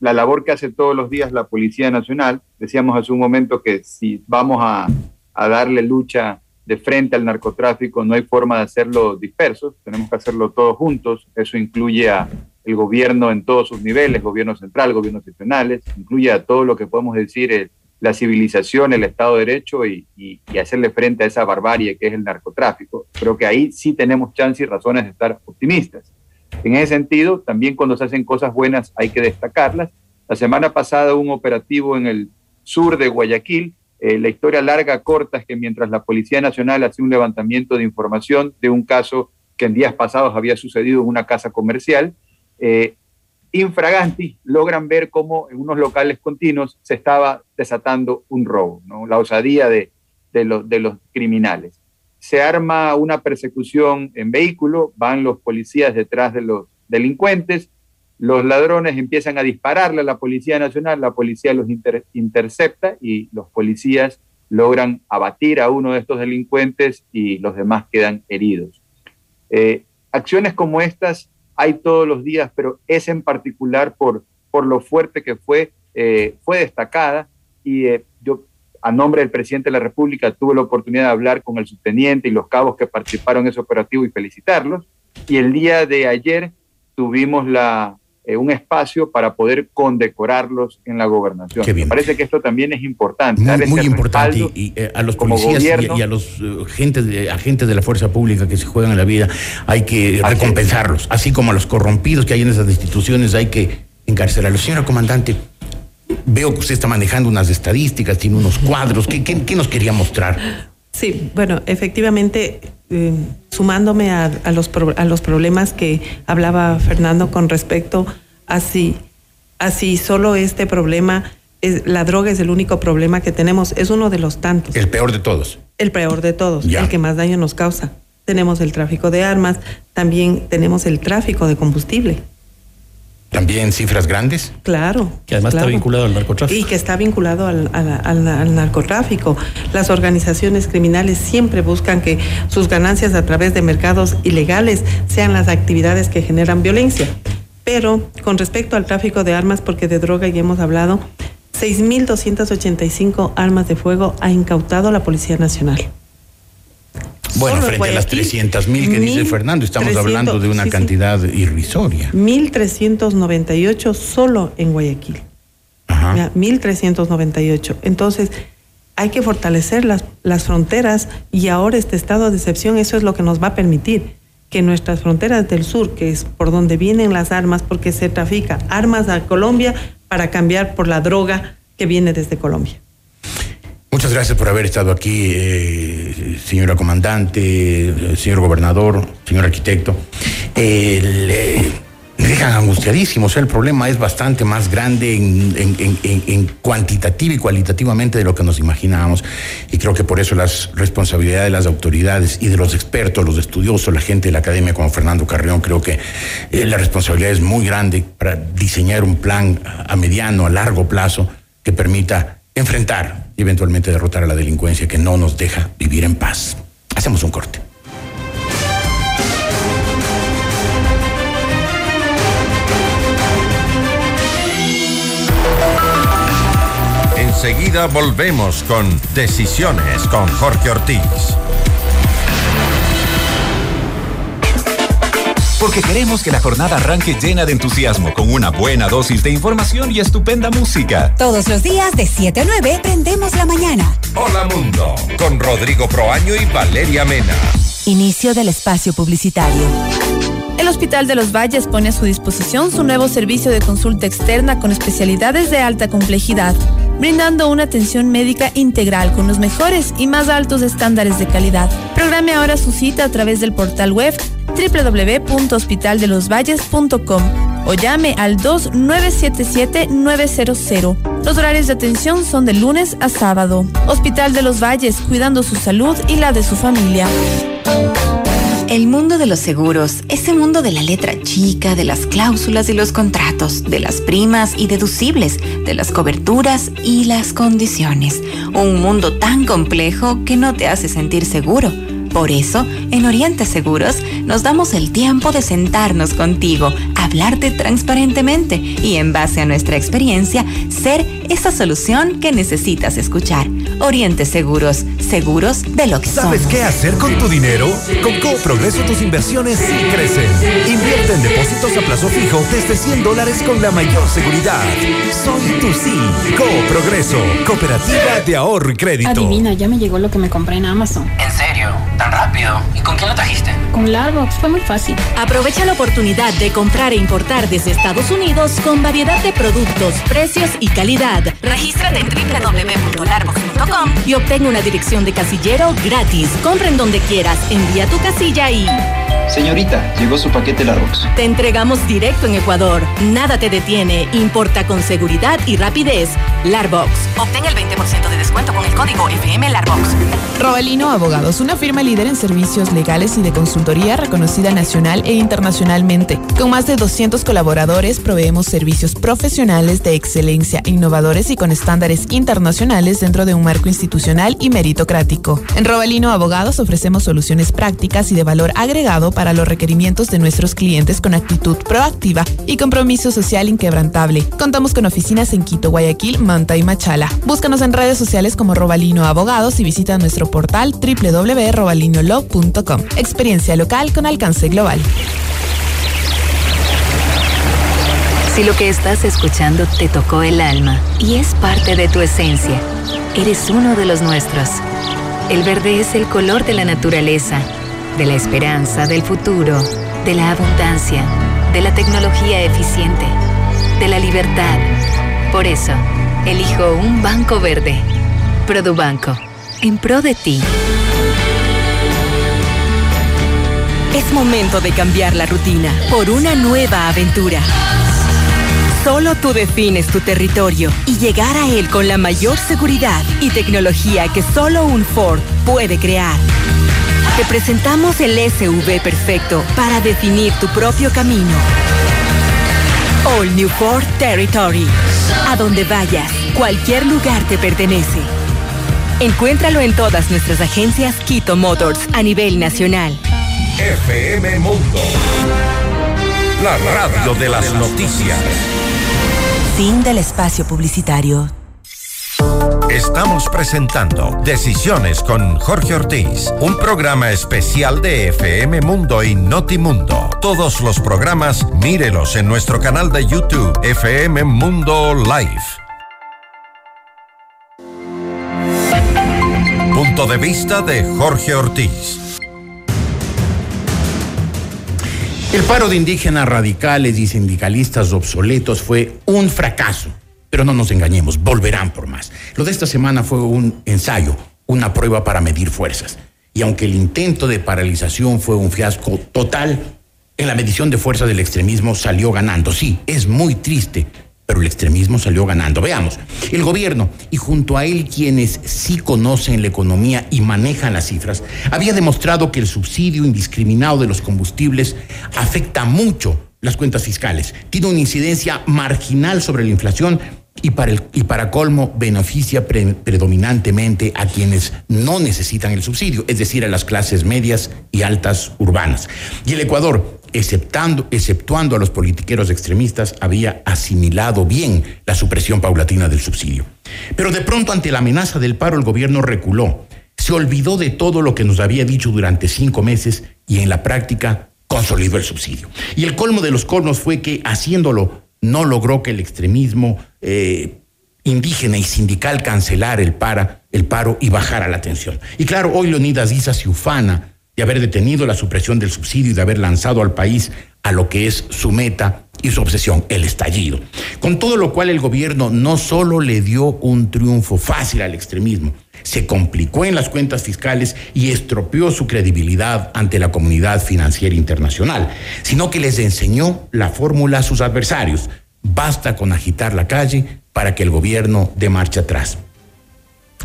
la labor que hace todos los días la Policía Nacional. Decíamos hace un momento que si vamos a, a, darle lucha de frente al narcotráfico, no hay forma de hacerlo dispersos, tenemos que hacerlo todos juntos. Eso incluye a el gobierno en todos sus niveles, gobierno central, gobiernos regionales, incluye a todo lo que podemos decir el, la civilización, el Estado de Derecho y, y, y, hacerle frente a esa barbarie que es el narcotráfico. Creo que ahí sí tenemos chance y razones de estar optimistas. En ese sentido, también cuando se hacen cosas buenas hay que destacarlas. La semana pasada un operativo en el sur de Guayaquil. Eh, la historia larga, corta, es que mientras la Policía Nacional hacía un levantamiento de información de un caso que en días pasados había sucedido en una casa comercial, eh, infraganti logran ver cómo en unos locales continuos se estaba desatando un robo, la osadía de los criminales. Se arma una persecución en vehículo, van los policías detrás de los delincuentes, los ladrones empiezan a dispararle a la Policía Nacional, la policía los inter intercepta y los policías logran abatir a uno de estos delincuentes y los demás quedan heridos. Eh, acciones como estas hay todos los días, pero esa en particular por, por lo fuerte que fue, eh, fue destacada y eh, yo a nombre del presidente de la República, tuve la oportunidad de hablar con el subteniente y los cabos que participaron en ese operativo y felicitarlos. Y el día de ayer tuvimos la eh, un espacio para poder condecorarlos en la gobernación. Me parece que esto también es importante. Muy, muy importante. Y, eh, a los policías y, a los agentes de, agentes de la fuerza pública que se juegan en la vida hay que recompensarlos, así como a los corrompidos que hay en esas instituciones hay que encarcelarlos. Señora comandante, veo que usted está manejando unas estadísticas, tiene unos cuadros. ¿Qué, qué, nos quería mostrar? Sí, bueno, efectivamente, eh, sumándome a, los a los problemas que hablaba Fernando con respecto a si, a si solo este problema, es, la droga es el único problema que tenemos, es uno de los tantos. El peor de todos. El peor de todos, el que más daño nos causa. Tenemos el tráfico de armas, también tenemos el tráfico de combustible. ¿También cifras grandes? Claro. Que además está vinculado al narcotráfico. Y que está vinculado al, al, narcotráfico. Las organizaciones criminales siempre buscan que sus ganancias a través de mercados ilegales sean las actividades que generan violencia. Pero con respecto al tráfico de armas, porque de droga ya hemos hablado, 6.285 armas de fuego ha incautado la Policía Nacional. Bueno, frente a las 300 mil que dice Fernando, estamos hablando de una cantidad irrisoria. 1.398 solo en Guayaquil. Ajá. 1.398. Entonces, hay que fortalecer las, las fronteras y ahora este estado de excepción, eso es lo que nos va a permitir que nuestras fronteras del sur, que es por donde vienen las armas, porque se trafica armas a Colombia para cambiar por la droga que viene desde Colombia. Muchas gracias por haber estado aquí, eh, señora comandante, eh, señor gobernador, señor arquitecto. Eh, me dejan angustiadísimos. El problema es bastante más grande en, en, cuantitativa y cualitativamente de lo que nos imaginábamos. Y creo que por eso las responsabilidades de las autoridades y de los expertos, los estudiosos, la gente de la academia como Fernando Carrión, creo que la responsabilidad es muy grande para diseñar un plan a mediano, a largo plazo que permita enfrentar y eventualmente derrotar a la delincuencia que no nos deja vivir en paz. Hacemos un corte. Enseguida volvemos con Decisiones con Jorge Ortiz. Porque queremos que la jornada arranque llena de entusiasmo, con una buena dosis de información y estupenda música. Todos los días de 7 a 9 prendemos la mañana. Hola Mundo, con Rodrigo Proaño y Valeria Mena. Inicio del espacio publicitario. El Hospital de los Valles pone a su disposición su nuevo servicio de consulta externa con especialidades de alta complejidad, brindando una atención médica integral con los mejores y más altos estándares de calidad. Programe ahora su cita a través del portal web www.hospitaldelosvalles.com o llame al 2977-900. Los horarios de atención son de lunes a sábado. Hospital de los Valles, cuidando su salud y la de su familia. El mundo de los seguros, ese mundo de la letra chica, de las cláusulas y los contratos, de las primas y deducibles, de las coberturas y las condiciones. Un mundo tan complejo que no te hace sentir seguro. Por eso, en Oriente Seguros nos damos el tiempo de sentarnos contigo, hablarte transparentemente y en base a nuestra experiencia, ser esa solución que necesitas escuchar. Oriente Seguros, seguros de lo que ¿Sabes qué hacer con tu dinero? Con Progreso tus inversiones sí crecen. Invierte en depósitos a plazo fijo desde 100 dólares con la mayor seguridad. Soy tu sí. Progreso, cooperativa de ahorro y crédito. Adivina, ya me llegó lo que me compré en Amazon. ¿En serio? ¿Tan rápido? ¿Y con quién lo trajiste? Con Larbox, fue muy fácil. Aprovecha la oportunidad de comprar e importar desde Estados Unidos con variedad de productos, precios y calidad. Regístrate en www.larbox.com y obtén una dirección de casillero gratis. Compra en donde quieras, envía tu casilla y... Señorita, llegó su paquete Larbox. Te entregamos directo en Ecuador. Nada te detiene. Importa con seguridad y rapidez. Larbox. Obtén el 20% de descuento con el código FM Larbox. Robalino Abogados, una firma líder en servicios legales y de consultoría reconocida nacional e internacionalmente. Con más de 200 colaboradores proveemos servicios profesionales de excelencia, innovadores y con estándares internacionales dentro de un marco institucional y meritocrático. En Robalino Abogados ofrecemos soluciones prácticas y de valor agregado para los requerimientos de nuestros clientes con actitud proactiva y compromiso social inquebrantable. Contamos con oficinas en Quito, Guayaquil, Manta y Machala. Búscanos en redes sociales como Robalino Abogados y visita nuestro portal www.robalinolog.com. Experiencia local con alcance global. Si lo que estás escuchando te tocó el alma y es parte de tu esencia, eres uno de los nuestros. El verde es el color de la naturaleza, de la esperanza, del futuro, de la abundancia, de la tecnología eficiente, de la libertad. Por eso, elijo un banco verde. Produbanco, en pro de ti. Es momento de cambiar la rutina por una nueva aventura. Solo tú defines tu territorio y llegar a él con la mayor seguridad y tecnología que solo un Ford puede crear. Te presentamos el SUV perfecto para definir tu propio camino. All New Ford Territory. A donde vayas, cualquier lugar te pertenece. Encuéntralo en todas nuestras agencias Quito Motors a nivel nacional. FM Mundo. La radio de las noticias. Fin del espacio publicitario. Estamos presentando Decisiones con Jorge Ortiz, un programa especial de FM Mundo y Notimundo. Todos los programas, mírelos en nuestro canal de YouTube, FM Mundo Live. Punto de vista de Jorge Ortiz. El paro de indígenas radicales y sindicalistas obsoletos fue un fracaso. Pero no nos engañemos, volverán por más. Lo de esta semana fue un ensayo, una prueba para medir fuerzas. Y aunque el intento de paralización fue un fiasco total, en la medición de fuerza del extremismo salió ganando. Sí, es muy triste, pero el extremismo salió ganando. Veamos, el gobierno y junto a él quienes sí conocen la economía y manejan las cifras, había demostrado que el subsidio indiscriminado de los combustibles afecta mucho las cuentas fiscales, tiene una incidencia marginal sobre la inflación y para, el, y para colmo beneficia pre, predominantemente a quienes no necesitan el subsidio, es decir, a las clases medias y altas urbanas. Y el Ecuador, exceptando, exceptuando a los politiqueros extremistas, había asimilado bien la supresión paulatina del subsidio. Pero de pronto, ante la amenaza del paro, el gobierno reculó, se olvidó de todo lo que nos había dicho durante cinco meses y en la práctica consolidó el subsidio. Y el colmo de los colmos fue que haciéndolo no logró que el extremismo eh, indígena y sindical cancelara el, para, el paro y bajara la tensión. Y claro, hoy Leonidas Issa se ufana de haber detenido la supresión del subsidio y de haber lanzado al país a lo que es su meta y su obsesión, el estallido. Con todo lo cual el gobierno no solo le dio un triunfo fácil al extremismo, se complicó en las cuentas fiscales y estropeó su credibilidad ante la comunidad financiera internacional, sino que les enseñó la fórmula a sus adversarios. Basta con agitar la calle para que el gobierno dé marcha atrás.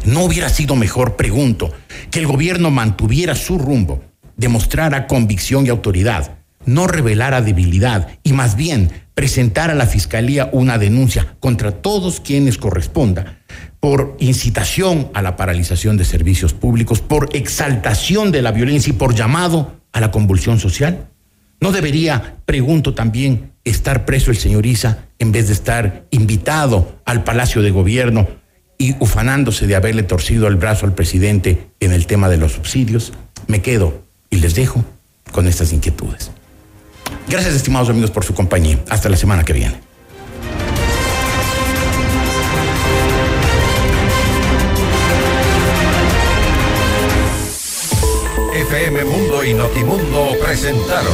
¿No hubiera sido mejor, pregunto, que el gobierno mantuviera su rumbo, demostrara convicción y autoridad, no revelara debilidad y más bien presentara a la Fiscalía una denuncia contra todos quienes corresponda por incitación a la paralización de servicios públicos, por exaltación de la violencia y por llamado a la convulsión social? ¿No debería, pregunto también, estar preso el señor Isa en vez de estar invitado al Palacio de Gobierno y ufanándose de haberle torcido el brazo al presidente en el tema de los subsidios? Me quedo y les dejo con estas inquietudes. Gracias, estimados amigos, por su compañía. Hasta la semana que viene. FM Mundo y Notimundo presentaron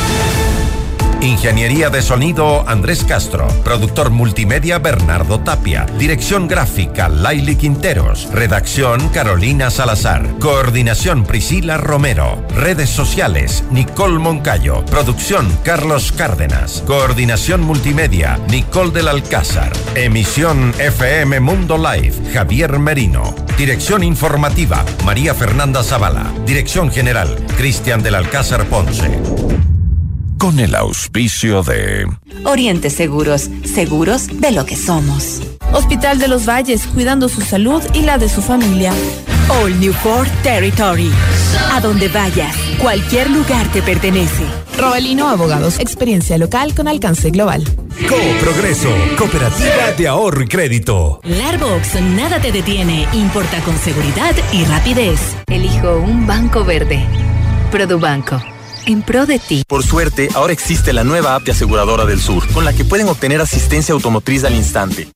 Ingeniería de sonido Andrés Castro. Productor multimedia Bernardo Tapia. Dirección gráfica Laili Quinteros. Redacción Carolina Salazar. Coordinación Priscila Romero. Redes sociales Nicole Moncayo. Producción Carlos Cárdenas. Coordinación multimedia Nicole del Alcázar. Emisión FM Mundo Live Javier Merino. Dirección informativa María Fernanda Zavala. Dirección general Cristian del Alcázar Ponce con el auspicio de Oriente Seguros, seguros de lo que somos. Hospital de los Valles, cuidando su salud y la de su familia. All New Ford Territory. A donde vayas, cualquier lugar te pertenece. Robalino Abogados, experiencia local con alcance global. Progreso, Cooperativa de Ahorro y Crédito. Larbox, nada te detiene. Importa con seguridad y rapidez. Elijo un banco verde. Produbanco. En pro de ti. Por suerte, ahora existe la nueva app de Aseguradora del Sur, con la que pueden obtener asistencia automotriz al instante.